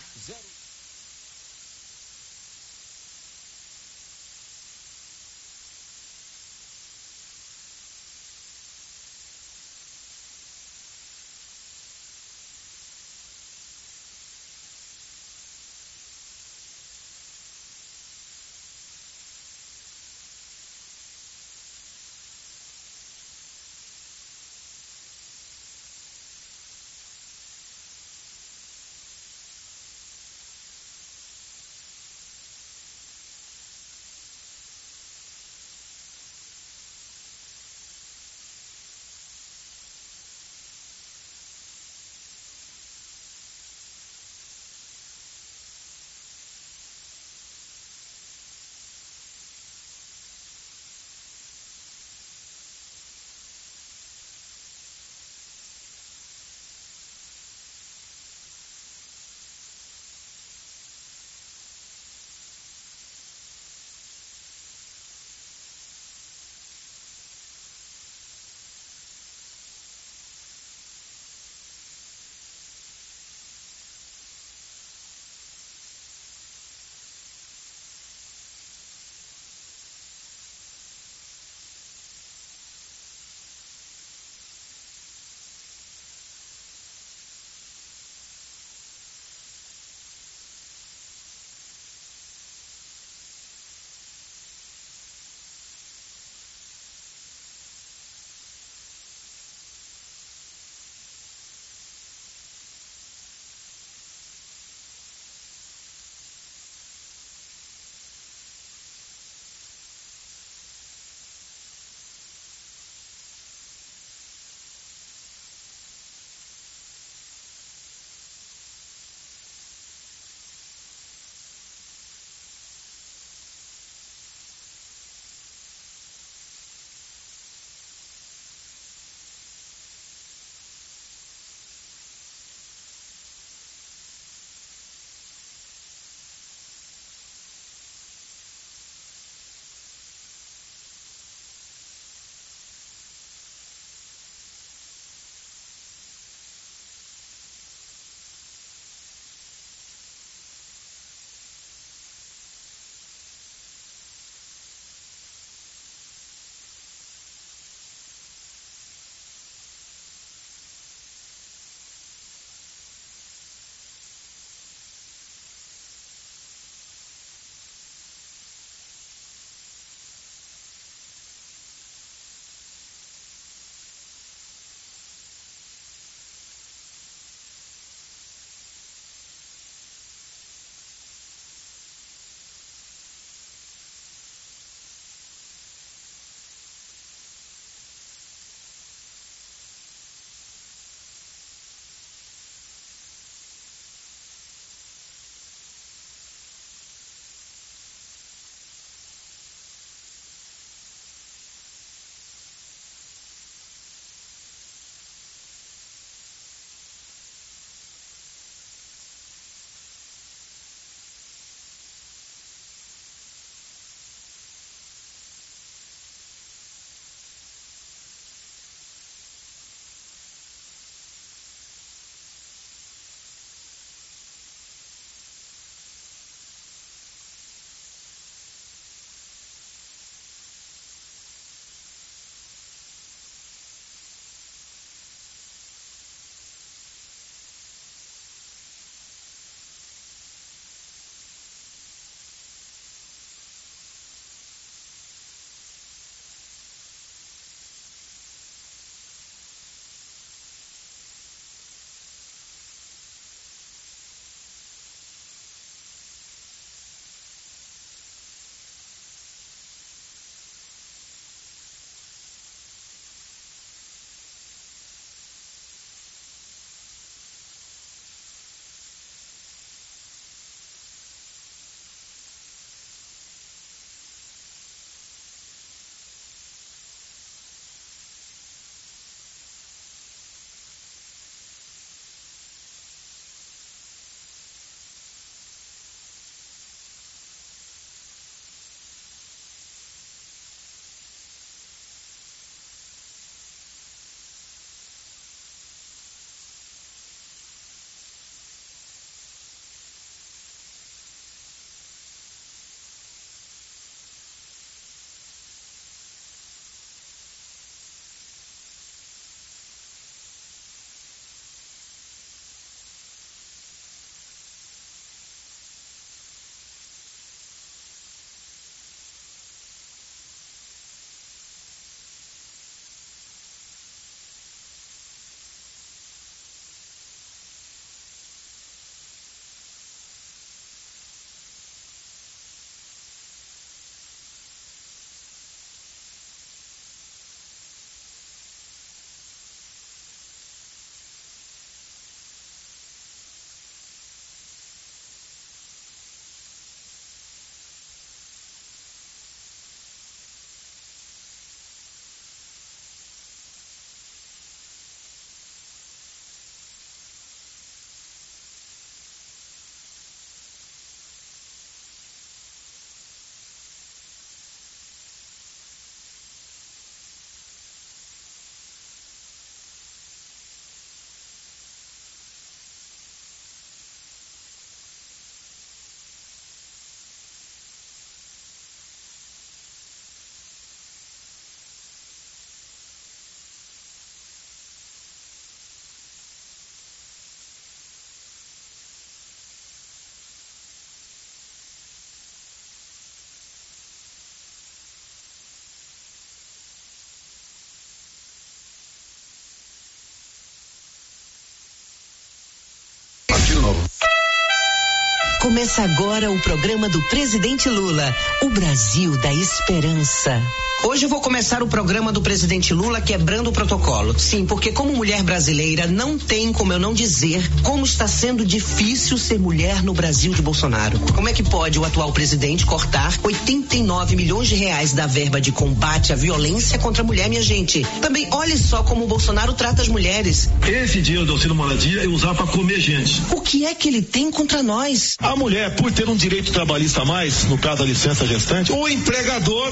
Começa agora o programa do presidente Lula, o Brasil da Esperança. Hoje eu vou começar o programa do presidente Lula quebrando o protocolo. Sim, porque como mulher brasileira não tem como eu não dizer como está sendo difícil ser mulher no Brasil de Bolsonaro. Como é que pode o atual presidente cortar 89 milhões de reais da verba de combate à violência contra a mulher, minha gente? Também olhe só como o Bolsonaro trata as mulheres. Esse dinheiro do auxílio moradia é usar para comer gente. O que é que ele tem contra nós? A mulher, por ter um direito trabalhista a mais, no caso da licença gestante, o empregador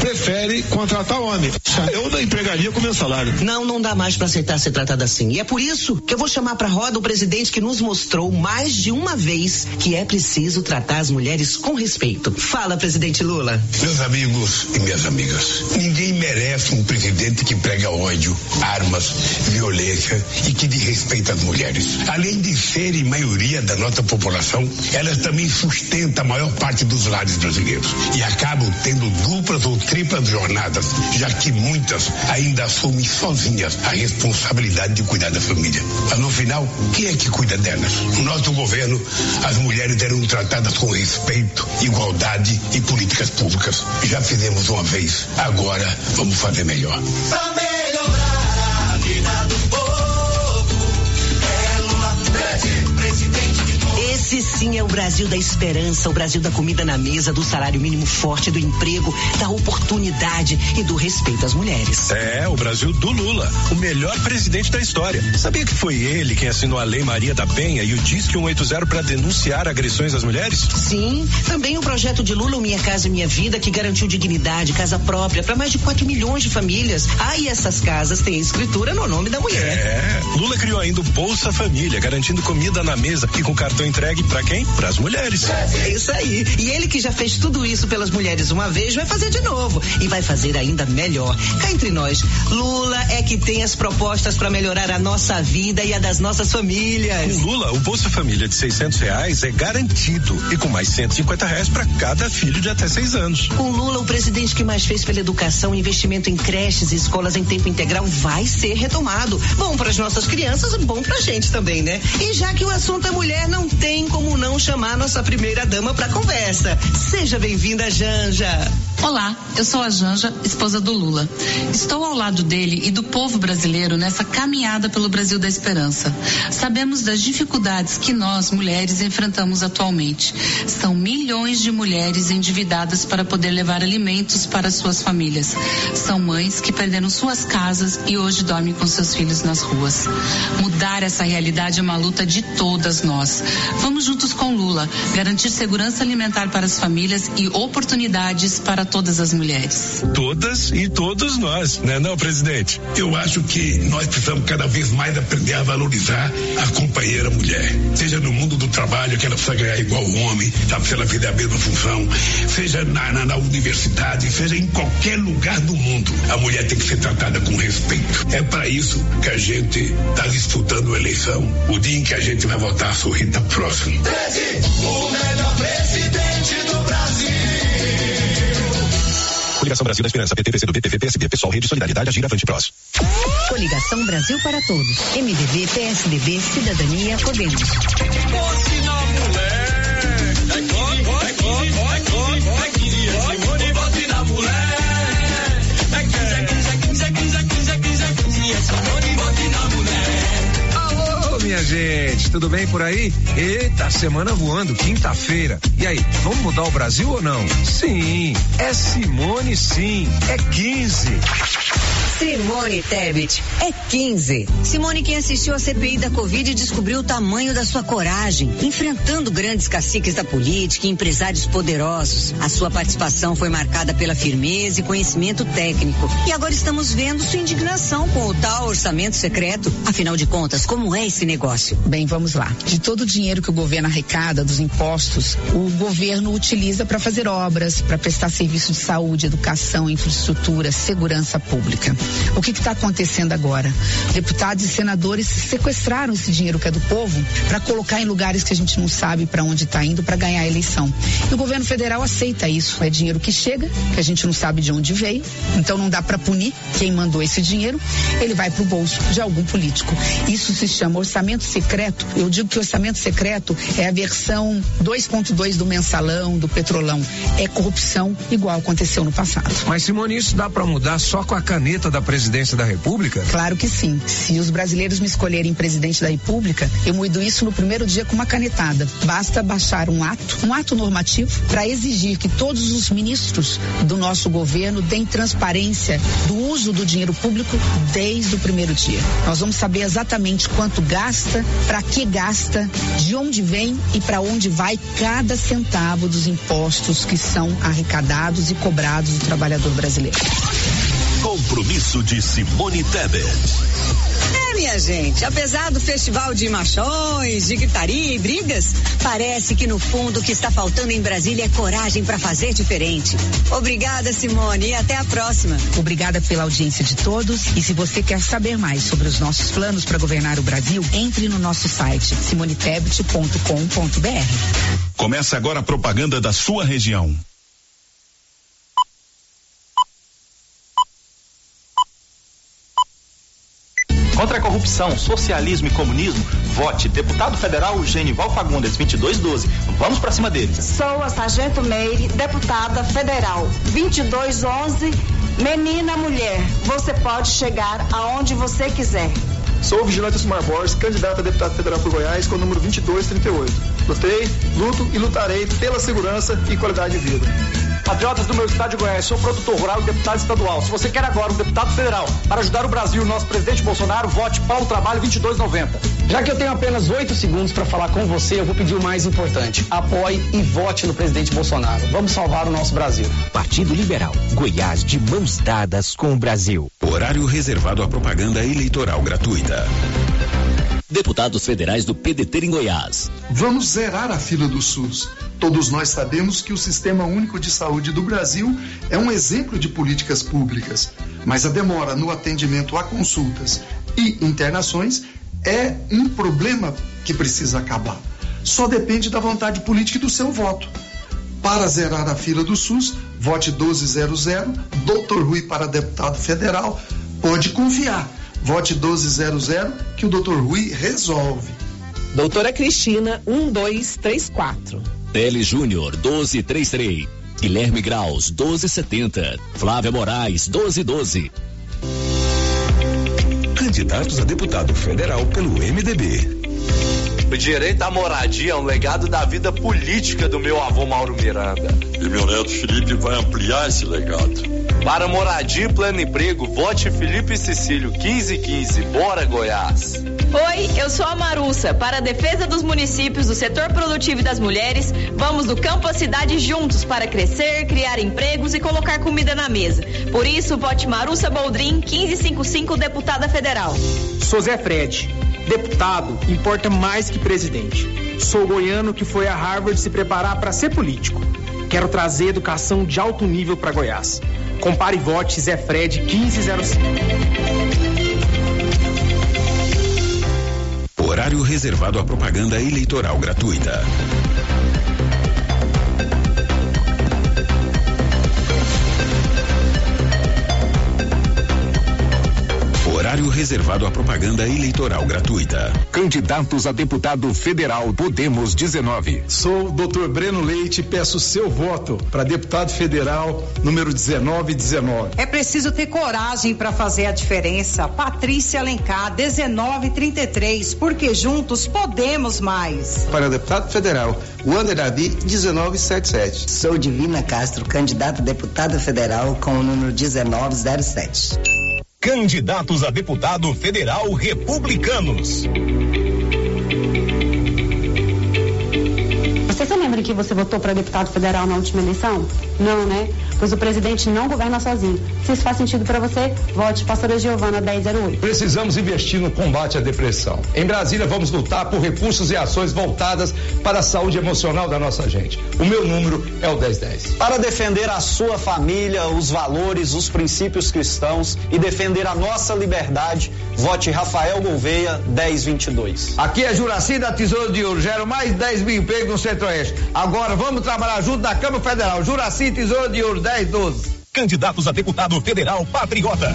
prefere contratar homem. Eu da empregaria com meu salário. Não, não dá mais para aceitar ser tratada assim. E é por isso que eu vou chamar para roda o presidente que nos mostrou mais de uma vez que é preciso tratar as mulheres com respeito. Fala, presidente Lula. Meus amigos e minhas amigas, ninguém merece um presidente que prega ódio, armas, violência e que desrespeita as mulheres. Além de serem maioria da nossa população, elas também sustentam a maior parte dos lares brasileiros e acabam tendo duplas ou triplas jornadas, já que muitas ainda assumem sozinhas a responsabilidade de cuidar da família. Mas no final, quem é que cuida delas? No nosso governo, as mulheres eram tratadas com respeito, igualdade e políticas públicas. Já fizemos uma vez, agora vamos fazer melhor. Pra melhorar Esse sim é o Brasil da esperança, o Brasil da comida na mesa, do salário mínimo forte, do emprego, da oportunidade e do respeito às mulheres. É, o Brasil do Lula, o melhor presidente da história. Sabia que foi ele quem assinou a Lei Maria da Penha e o Disque 180 para denunciar agressões às mulheres? Sim, também o projeto de Lula, o Minha Casa Minha Vida, que garantiu dignidade, casa própria para mais de 4 milhões de famílias. Ah, e essas casas têm escritura no nome da mulher. É, Lula criou ainda o Bolsa Família, garantindo comida na mesa e com cartão entregue para quem? Para as mulheres. É isso aí. E ele que já fez tudo isso pelas mulheres uma vez, vai fazer de novo. E vai fazer ainda melhor. Cá entre nós, Lula é que tem as propostas para melhorar a nossa vida e a das nossas famílias. Com Lula, o Bolsa Família de 600 reais é garantido e com mais 150 reais para cada filho de até seis anos. Com Lula, o presidente que mais fez pela educação, investimento em creches e escolas em tempo integral vai ser retomado. Bom para as nossas crianças, bom pra gente também, né? E já que o assunto é mulher, não tem como não chamar nossa primeira dama para conversa. Seja bem-vinda, Janja. Olá, eu sou a Janja, esposa do Lula. Estou ao lado dele e do povo brasileiro nessa caminhada pelo Brasil da Esperança. Sabemos das dificuldades que nós, mulheres, enfrentamos atualmente. São milhões de mulheres endividadas para poder levar alimentos para suas famílias. São mães que perderam suas casas e hoje dormem com seus filhos nas ruas. Mudar essa realidade é uma luta de todas nós. Vamos juntos com Lula garantir segurança alimentar para as famílias e oportunidades para todas as mulheres. Todas e todos nós, né, não, presidente? Eu acho que nós precisamos cada vez mais aprender a valorizar a companheira mulher. Seja no mundo do trabalho, que ela precisa ganhar igual o homem, sabe, se ela fizer a mesma função, seja na, na, na universidade, seja em qualquer lugar do mundo, a mulher tem que ser tratada com respeito. É para isso que a gente está disputando a eleição. O dia em que a gente vai votar, a sorrir tá próximo. Do. Coligação Brasil da Esperança, PT, PCdoB, PV, PSB, Pessoal, Rede Solidariedade, Agir, Avante, Prós. Coligação Brasil para Todos. MDB, PSDB, Cidadania, Podemos. Minha gente, tudo bem por aí? Eita, semana voando, quinta-feira. E aí, vamos mudar o Brasil ou não? Sim, é Simone sim, é 15. Simone Tebet é 15. Simone, quem assistiu a CPI da Covid, descobriu o tamanho da sua coragem, enfrentando grandes caciques da política e empresários poderosos. A sua participação foi marcada pela firmeza e conhecimento técnico. E agora estamos vendo sua indignação com o tal orçamento secreto. Afinal de contas, como é esse negócio? Bem, vamos lá. De todo o dinheiro que o governo arrecada dos impostos, o governo utiliza para fazer obras, para prestar serviço de saúde, educação, infraestrutura, segurança pública. O que está acontecendo agora? Deputados e senadores sequestraram esse dinheiro que é do povo para colocar em lugares que a gente não sabe para onde está indo para ganhar a eleição. E o governo federal aceita isso. É dinheiro que chega, que a gente não sabe de onde veio, então não dá para punir quem mandou esse dinheiro, ele vai para o bolso de algum político. Isso se chama orçamento secreto. Eu digo que orçamento secreto é a versão 2.2 do mensalão, do petrolão. É corrupção igual aconteceu no passado. Mas Simone, isso dá para mudar só com a caneta da presidência da República? Claro que sim. Se os brasileiros me escolherem presidente da República, eu mudo isso no primeiro dia com uma canetada. Basta baixar um ato, um ato normativo, para exigir que todos os ministros do nosso governo deem transparência do uso do dinheiro público desde o primeiro dia. Nós vamos saber exatamente quanto gasta, para que gasta, de onde vem e para onde vai cada centavo dos impostos que são arrecadados e cobrados do trabalhador brasileiro. Compromisso de Simone Tebet. É, minha gente, apesar do festival de machões, de gritaria e brigas, parece que no fundo o que está faltando em Brasília é coragem para fazer diferente. Obrigada, Simone, e até a próxima. Obrigada pela audiência de todos. E se você quer saber mais sobre os nossos planos para governar o Brasil, entre no nosso site simonetebet.com.br. Começa agora a propaganda da sua região. Contra a corrupção, socialismo e comunismo, vote deputado federal Genival Fagundes 2212. Vamos para cima deles. Sou a Sargento Meire, deputada federal 2211. Menina mulher, você pode chegar aonde você quiser. Sou o Vigilante Sumar Borges, candidato a deputado federal por Goiás com o número 2238. Lutei, luto e lutarei pela segurança e qualidade de vida. Patriotas do meu estado de Goiás, sou produtor rural e deputado estadual. Se você quer agora um deputado federal para ajudar o Brasil e o nosso presidente Bolsonaro, vote Paulo Trabalho 2290. Já que eu tenho apenas oito segundos para falar com você, eu vou pedir o mais importante. Apoie e vote no presidente Bolsonaro. Vamos salvar o nosso Brasil. Partido Liberal. Goiás de mãos dadas com o Brasil. Horário reservado à propaganda eleitoral gratuita. Deputados federais do PDT em Goiás. Vamos zerar a fila do SUS. Todos nós sabemos que o Sistema Único de Saúde do Brasil é um exemplo de políticas públicas, mas a demora no atendimento a consultas e internações é um problema que precisa acabar. Só depende da vontade política e do seu voto. Para zerar a fila do SUS, vote 1200, Dr. Rui para deputado federal. Pode confiar. Vote 1200 que o Dr. Rui resolve. Doutora Cristina, 1234. Tele Júnior 1233. Guilherme Graus 1270. Flávia Moraes 1212. Candidatos a deputado federal pelo MDB. O direito à moradia é um legado da vida política do meu avô Mauro Miranda. E meu neto Felipe vai ampliar esse legado. Para moradia e pleno emprego, vote Felipe Cecílio 1515. Bora, Goiás! Oi, eu sou a Marussa. Para a defesa dos municípios, do setor produtivo e das mulheres, vamos do campo à cidade juntos para crescer, criar empregos e colocar comida na mesa. Por isso, vote Marussa Boldrin 1555, deputada federal. Sou Zé Fred. Deputado importa mais que presidente. Sou goiano que foi a Harvard se preparar para ser político. Quero trazer educação de alto nível para Goiás. Compare e vote Zé Fred 1505. Horário reservado à propaganda eleitoral gratuita. Horário reservado à propaganda eleitoral gratuita. Candidatos a deputado federal Podemos 19. Sou o Dr. Breno Leite e peço seu voto para deputado federal número 1919. É preciso ter coragem para fazer a diferença. Patrícia Alencar 1933, porque juntos podemos mais. Para deputado federal, Wander Davi 1977. Sou Divina Castro, candidata a deputada federal com o número 1907. Candidatos a deputado federal republicanos. Você se lembra que você votou para deputado federal na última eleição? Não, né? Pois o presidente não governa sozinho. Se isso faz sentido para você, vote pastora Giovana 1008. Precisamos investir no combate à depressão. Em Brasília, vamos lutar por recursos e ações voltadas para a saúde emocional da nossa gente. O meu número é o 1010. Para defender a sua família, os valores, os princípios cristãos e defender a nossa liberdade, vote Rafael Gouveia 1022. Aqui é Juraci da Tesouro de Ouro, gero mais 10 mil empregos no Centro-Oeste. Agora vamos trabalhar junto na Câmara Federal. Juraci Tesouro de Ouro 1012. Candidatos a deputado federal patriota.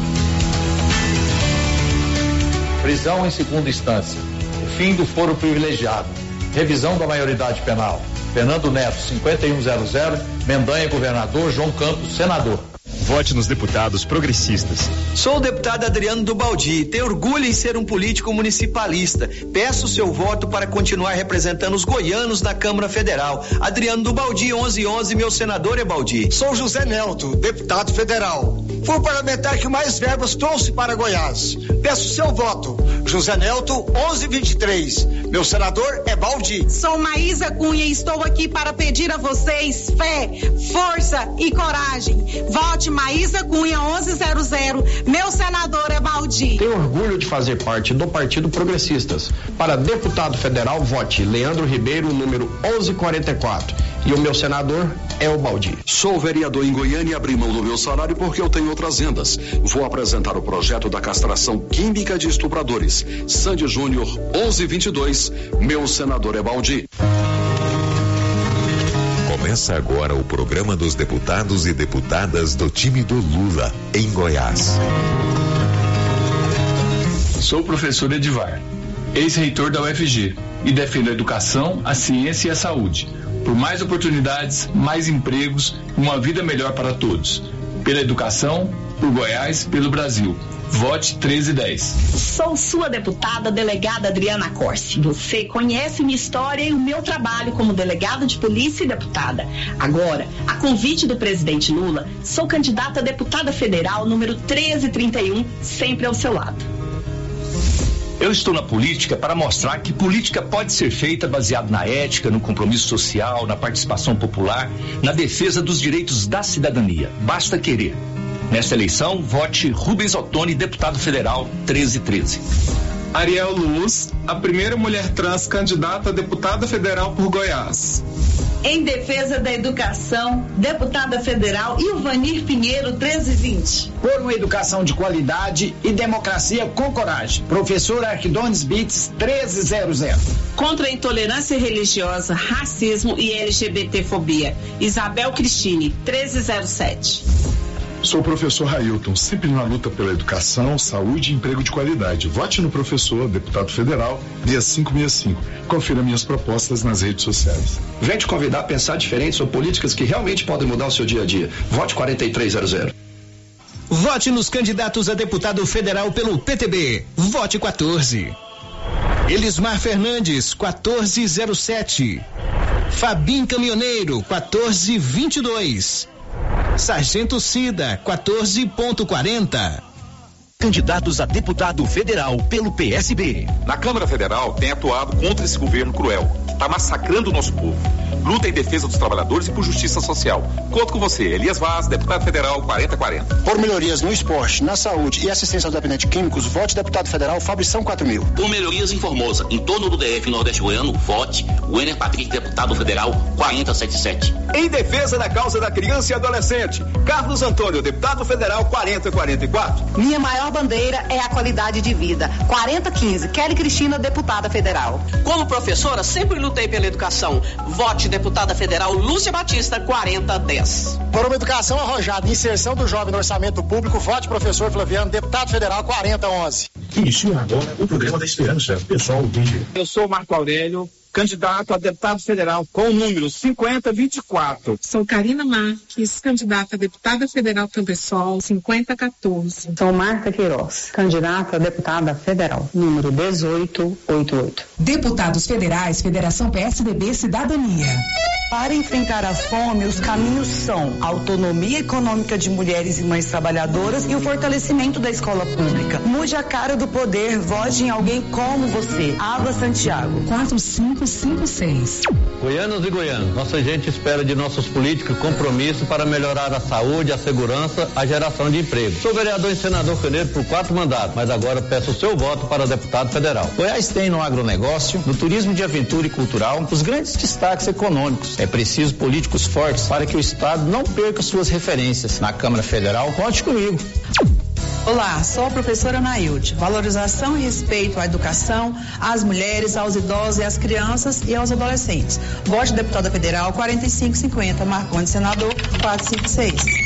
Prisão em segunda instância. O fim do foro privilegiado. Revisão da maioridade penal. Fernando Neto, 5100. Mendanha, governador. João Campos, senador. Vote nos deputados progressistas. Sou o deputado Adriano do Baldi. Tenho orgulho em ser um político municipalista. Peço seu voto para continuar representando os goianos na Câmara Federal. Adriano do Baldi, 1111, meu senador é Baldi. Sou José Nelto, deputado federal. Fui o parlamentar que mais verbas trouxe para Goiás. Peço seu voto. José Nelto, 1123. Meu senador é Baldi. Sou Maísa Cunha e estou aqui para pedir a vocês fé, força e coragem. Vote Maísa Cunha 1100. Meu senador é Baldi. Tenho orgulho de fazer parte do Partido Progressistas. Para deputado federal, vote Leandro Ribeiro, número 1144. E o meu senador é o Baldi. Sou vereador em Goiânia e abri mão do meu salário porque eu tenho outras rendas. Vou apresentar o projeto da castração química de estupradores. Sandy Júnior 1122. Meu senador é Baldi. Começa agora o programa dos deputados e deputadas do time do Lula, em Goiás. Sou o professor Edivar, ex-reitor da UFG, e defendo a educação, a ciência e a saúde. Por mais oportunidades, mais empregos uma vida melhor para todos. Pela educação, por Goiás, pelo Brasil. Vote 1310. Sou sua deputada delegada Adriana Corsi. Você conhece minha história e o meu trabalho como delegada de polícia e deputada. Agora, a convite do presidente Lula, sou candidata a deputada federal número 1331, sempre ao seu lado. Eu estou na política para mostrar que política pode ser feita baseada na ética, no compromisso social, na participação popular, na defesa dos direitos da cidadania. Basta querer. Nesta eleição, vote Rubens Ottoni, deputado federal 1313. Ariel Luz, a primeira mulher trans candidata a deputada federal por Goiás. Em defesa da educação, deputada federal Ilvanir Pinheiro 1320. Por uma educação de qualidade e democracia com coragem. Professor Arquidones Bits 1300. Contra a intolerância religiosa, racismo e LGBTfobia. Isabel Cristine 1307. Sou o professor Railton, sempre na luta pela educação, saúde e emprego de qualidade. Vote no professor, deputado federal, 6565. Confira minhas propostas nas redes sociais. Vem te convidar a pensar diferente sobre políticas que realmente podem mudar o seu dia a dia. Vote 4300. Vote nos candidatos a deputado federal pelo PTB. Vote 14. Elismar Fernandes, 1407. Fabim Caminhoneiro, 1422. Sargento Cida, 14.40. Candidatos a deputado federal pelo PSB. Na Câmara Federal tem atuado contra esse governo cruel. Está massacrando o nosso povo. Luta em defesa dos trabalhadores e por justiça social. Conto com você, Elias Vaz, deputado federal 4040. Por melhorias no esporte, na saúde e assistência aos dependentes químicos, vote deputado federal Fabrição 4000. Por melhorias em Formosa, em torno do DF Nordeste Goiano, vote Wenner Patrick, deputado federal 4077. Em defesa da causa da criança e adolescente, Carlos Antônio, deputado federal 4044. Minha maior bandeira é a qualidade de vida. 4015, Kelly Cristina, deputada federal. Como professora, sempre lutei pela educação. Vote deputada federal Lúcia Batista 4010. Por uma educação arrojada e inserção do jovem no orçamento público, vote professor Flaviano, deputado federal 4011. Inicia agora o programa da esperança. Pessoal, vídeo. Eu sou Marco Aurélio, candidato a deputado federal com o número 5024. Sou Karina Marques, candidata a deputada federal pelo PSOL 5014. Sou Marta Queiroz, candidata a deputada federal, número 1888. Deputados Federais, Federação PSDB Cidadania. Para enfrentar a fome, os caminhos são a autonomia econômica de mulheres e mães trabalhadoras e o fortalecimento da escola pública. Mude a cara do poder, vote em alguém como você. Ava Santiago. 4556. Goianos e goianos, nossa gente espera de nossos políticos compromisso para melhorar a saúde, a segurança, a geração de emprego. Sou vereador e senador caneiro por quatro mandatos, mas agora peço o seu voto para deputado federal. Goiás tem no agronegócio, no turismo de aventura e cultural, os grandes destaques econômicos. É preciso políticos fortes para que o Estado não perca suas referências. Na Câmara Federal, conte comigo. Olá, sou a professora Nailde. Valorização e respeito à educação, às mulheres, aos idosos e às crianças e aos adolescentes. Vote deputada federal 4550, Marconi senador 456.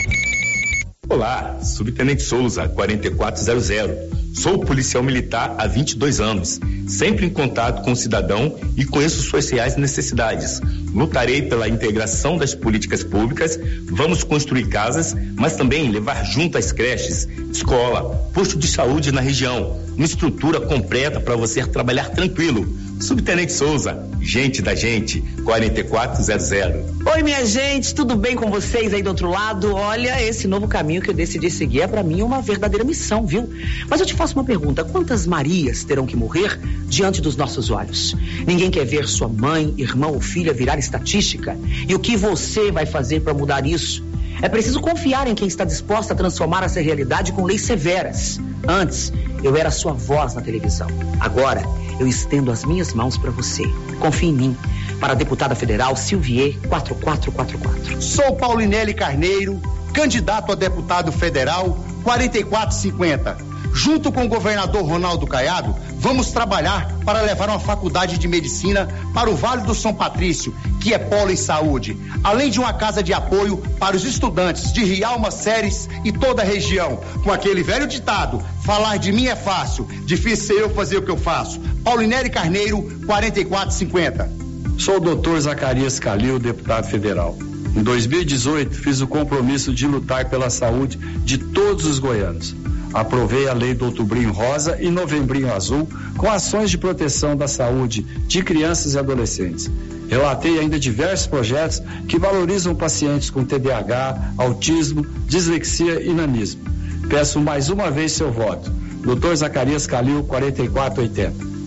Olá, subtenente Souza 4400. Sou policial militar há 22 anos, sempre em contato com o cidadão e conheço suas reais necessidades. Lutarei pela integração das políticas públicas, vamos construir casas, mas também levar junto às creches, escola, posto de saúde na região, uma estrutura completa para você trabalhar tranquilo. Subtenente Souza, gente da gente, 4400. Oi, minha gente, tudo bem com vocês aí do outro lado? Olha, esse novo caminho que eu decidi seguir é para mim uma verdadeira missão, viu? Mas eu te faço uma pergunta: quantas Marias terão que morrer diante dos nossos olhos? Ninguém quer ver sua mãe, irmão ou filha virar estatística? E o que você vai fazer para mudar isso? É preciso confiar em quem está disposto a transformar essa realidade com leis severas. Antes, eu era sua voz na televisão. Agora, eu estendo as minhas mãos para você. Confie em mim. Para a deputada federal Silvier 4444. Sou Paulinelli Carneiro, candidato a deputado federal 4450 junto com o governador Ronaldo Caiado, vamos trabalhar para levar uma faculdade de medicina para o Vale do São Patrício, que é polo em saúde, além de uma casa de apoio para os estudantes de Rialma, Séries e toda a região. Com aquele velho ditado: falar de mim é fácil, difícil ser eu fazer o que eu faço. Paulinelli Carneiro, 4450. Sou o doutor Zacarias Calil, deputado federal. Em 2018, fiz o compromisso de lutar pela saúde de todos os goianos. Aprovei a lei do Outubrinho Rosa e Novembrinho Azul com ações de proteção da saúde de crianças e adolescentes. Relatei ainda diversos projetos que valorizam pacientes com TDAH, autismo, dislexia e nanismo. Peço mais uma vez seu voto. Doutor Zacarias Calil, 4480.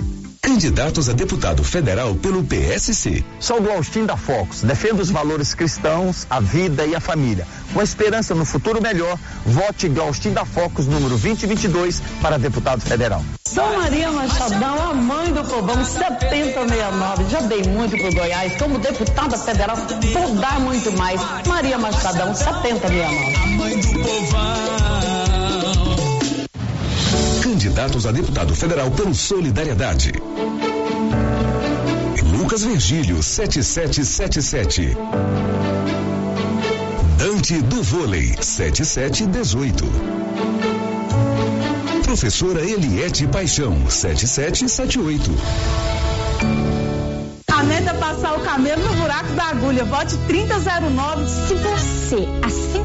Candidatos a deputado federal pelo PSC. Sou Austin da Focus. Defendo os valores cristãos, a vida e a família. Com esperança no futuro melhor, vote Austin da Focus, número 2022, para deputado federal. Sou Maria Machadão, a mãe do povão 7069. Já dei muito pro Goiás. Como deputada federal, vou dar muito mais. Maria Machadão, 7069. A mãe do povão candidatos a deputado federal pelo Solidariedade. Lucas Virgílio, 7777. Dante do Vôlei, 7718. Professora Eliette Paixão, 7778. Caneta passar o camelo no buraco da agulha. Vote 3009. Se você, assim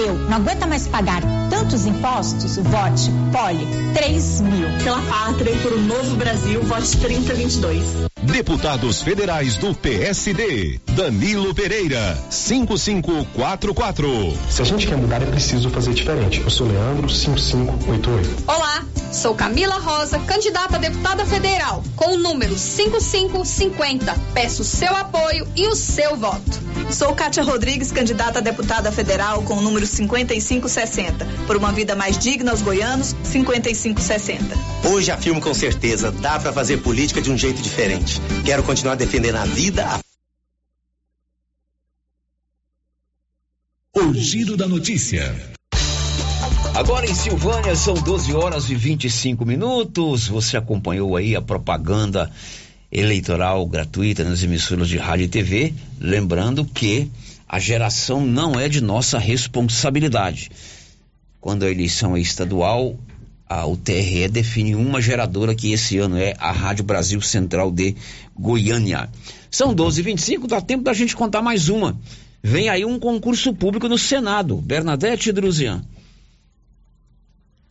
eu, não aguenta mais pagar tantos impostos, vote Poli 3 mil. Pela pátria e por um novo Brasil, vote 3022. Deputados Federais do PSD. Danilo Pereira, 5544. Se a gente quer mudar, é preciso fazer diferente. Eu sou Leandro, 5588. Olá, sou Camila Rosa, candidata a deputada federal, com o número 5550. Peço seu apoio e o seu voto. Sou Kátia Rodrigues, candidata a deputada federal, com o número 5560. Por uma vida mais digna aos goianos, 5560. Hoje afirmo com certeza, dá para fazer política de um jeito diferente. Quero continuar defendendo a vida. A... O giro da notícia. Agora em Silvânia são 12 horas e 25 minutos. Você acompanhou aí a propaganda eleitoral gratuita nas emissoras de rádio e TV. Lembrando que a geração não é de nossa responsabilidade. Quando a eleição é estadual, a, o define uma geradora que esse ano é a Rádio Brasil Central de Goiânia. São 12h25, dá tempo da gente contar mais uma. Vem aí um concurso público no Senado. Bernadette Druzian.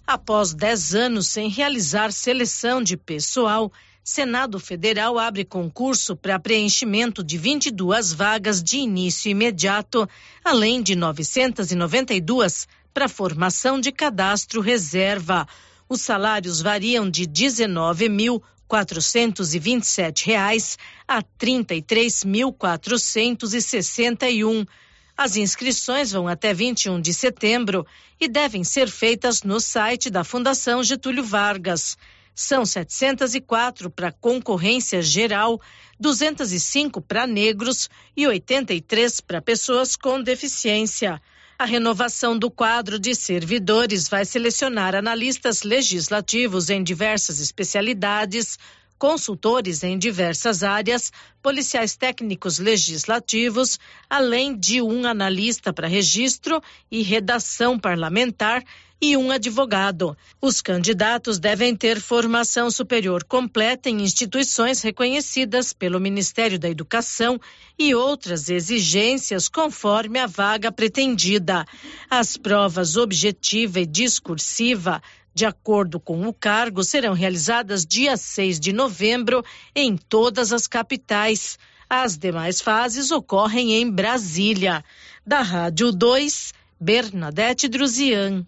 Após 10 anos sem realizar seleção de pessoal, Senado Federal abre concurso para preenchimento de 22 vagas de início imediato, além de 992 para formação de cadastro reserva. Os salários variam de R$ 19.427 a R$ 33.461. As inscrições vão até 21 de setembro e devem ser feitas no site da Fundação Getúlio Vargas. São 704 para concorrência geral, 205 para negros e 83 para pessoas com deficiência. A renovação do quadro de servidores vai selecionar analistas legislativos em diversas especialidades, consultores em diversas áreas, policiais técnicos legislativos, além de um analista para registro e redação parlamentar e um advogado. Os candidatos devem ter formação superior completa em instituições reconhecidas pelo Ministério da Educação e outras exigências conforme a vaga pretendida. As provas objetiva e discursiva de acordo com o cargo, serão realizadas dia 6 de novembro em todas as capitais. As demais fases ocorrem em Brasília. Da Rádio 2, Bernadette Druzian.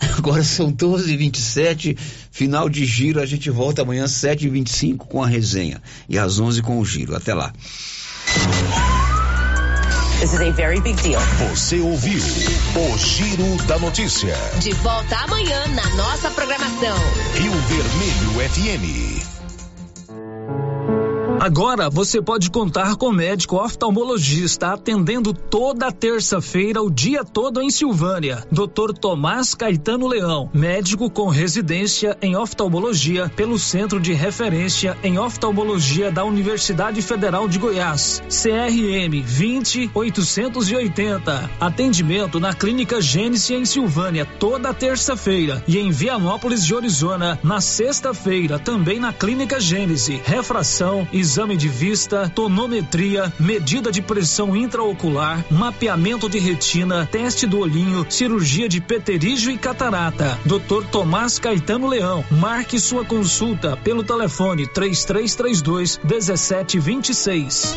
Agora são 12h27, final de giro. A gente volta amanhã, 7h25 com a resenha. E às 11 com o giro. Até lá. This is a very big deal. Você ouviu o Giro da Notícia. De volta amanhã na nossa programação. Rio Vermelho FM. Agora você pode contar com médico oftalmologista atendendo toda terça-feira o dia todo em Silvânia. Dr. Tomás Caetano Leão, médico com residência em oftalmologia pelo Centro de Referência em Oftalmologia da Universidade Federal de Goiás, CRM 20880. Atendimento na Clínica Gênesis em Silvânia toda terça-feira e em Vianópolis de Arizona na sexta-feira também na Clínica Gênesis. Refração e exame de vista, tonometria, medida de pressão intraocular, mapeamento de retina, teste do olhinho, cirurgia de peterígio e catarata. Dr. Tomás Caetano Leão. Marque sua consulta pelo telefone 3332 1726.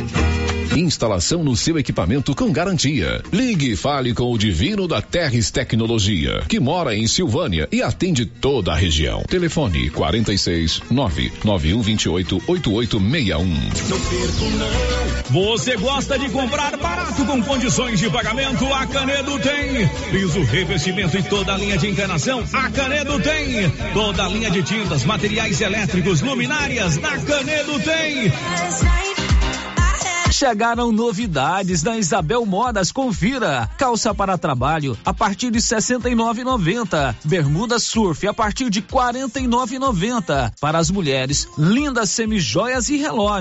Instalação no seu equipamento com garantia. Ligue e fale com o Divino da Terres Tecnologia, que mora em Silvânia e atende toda a região. Telefone 46 99128 8861. Você gosta de comprar barato com condições de pagamento? A Canedo tem. Piso, revestimento e toda a linha de encanação? A Canedo tem. Toda a linha de tintas, materiais elétricos, luminárias? Na Canedo tem. Chegaram novidades na Isabel Modas, confira. Calça para trabalho a partir de 69,90. Bermuda surf a partir de 49,90. Para as mulheres, lindas semijoias e relógios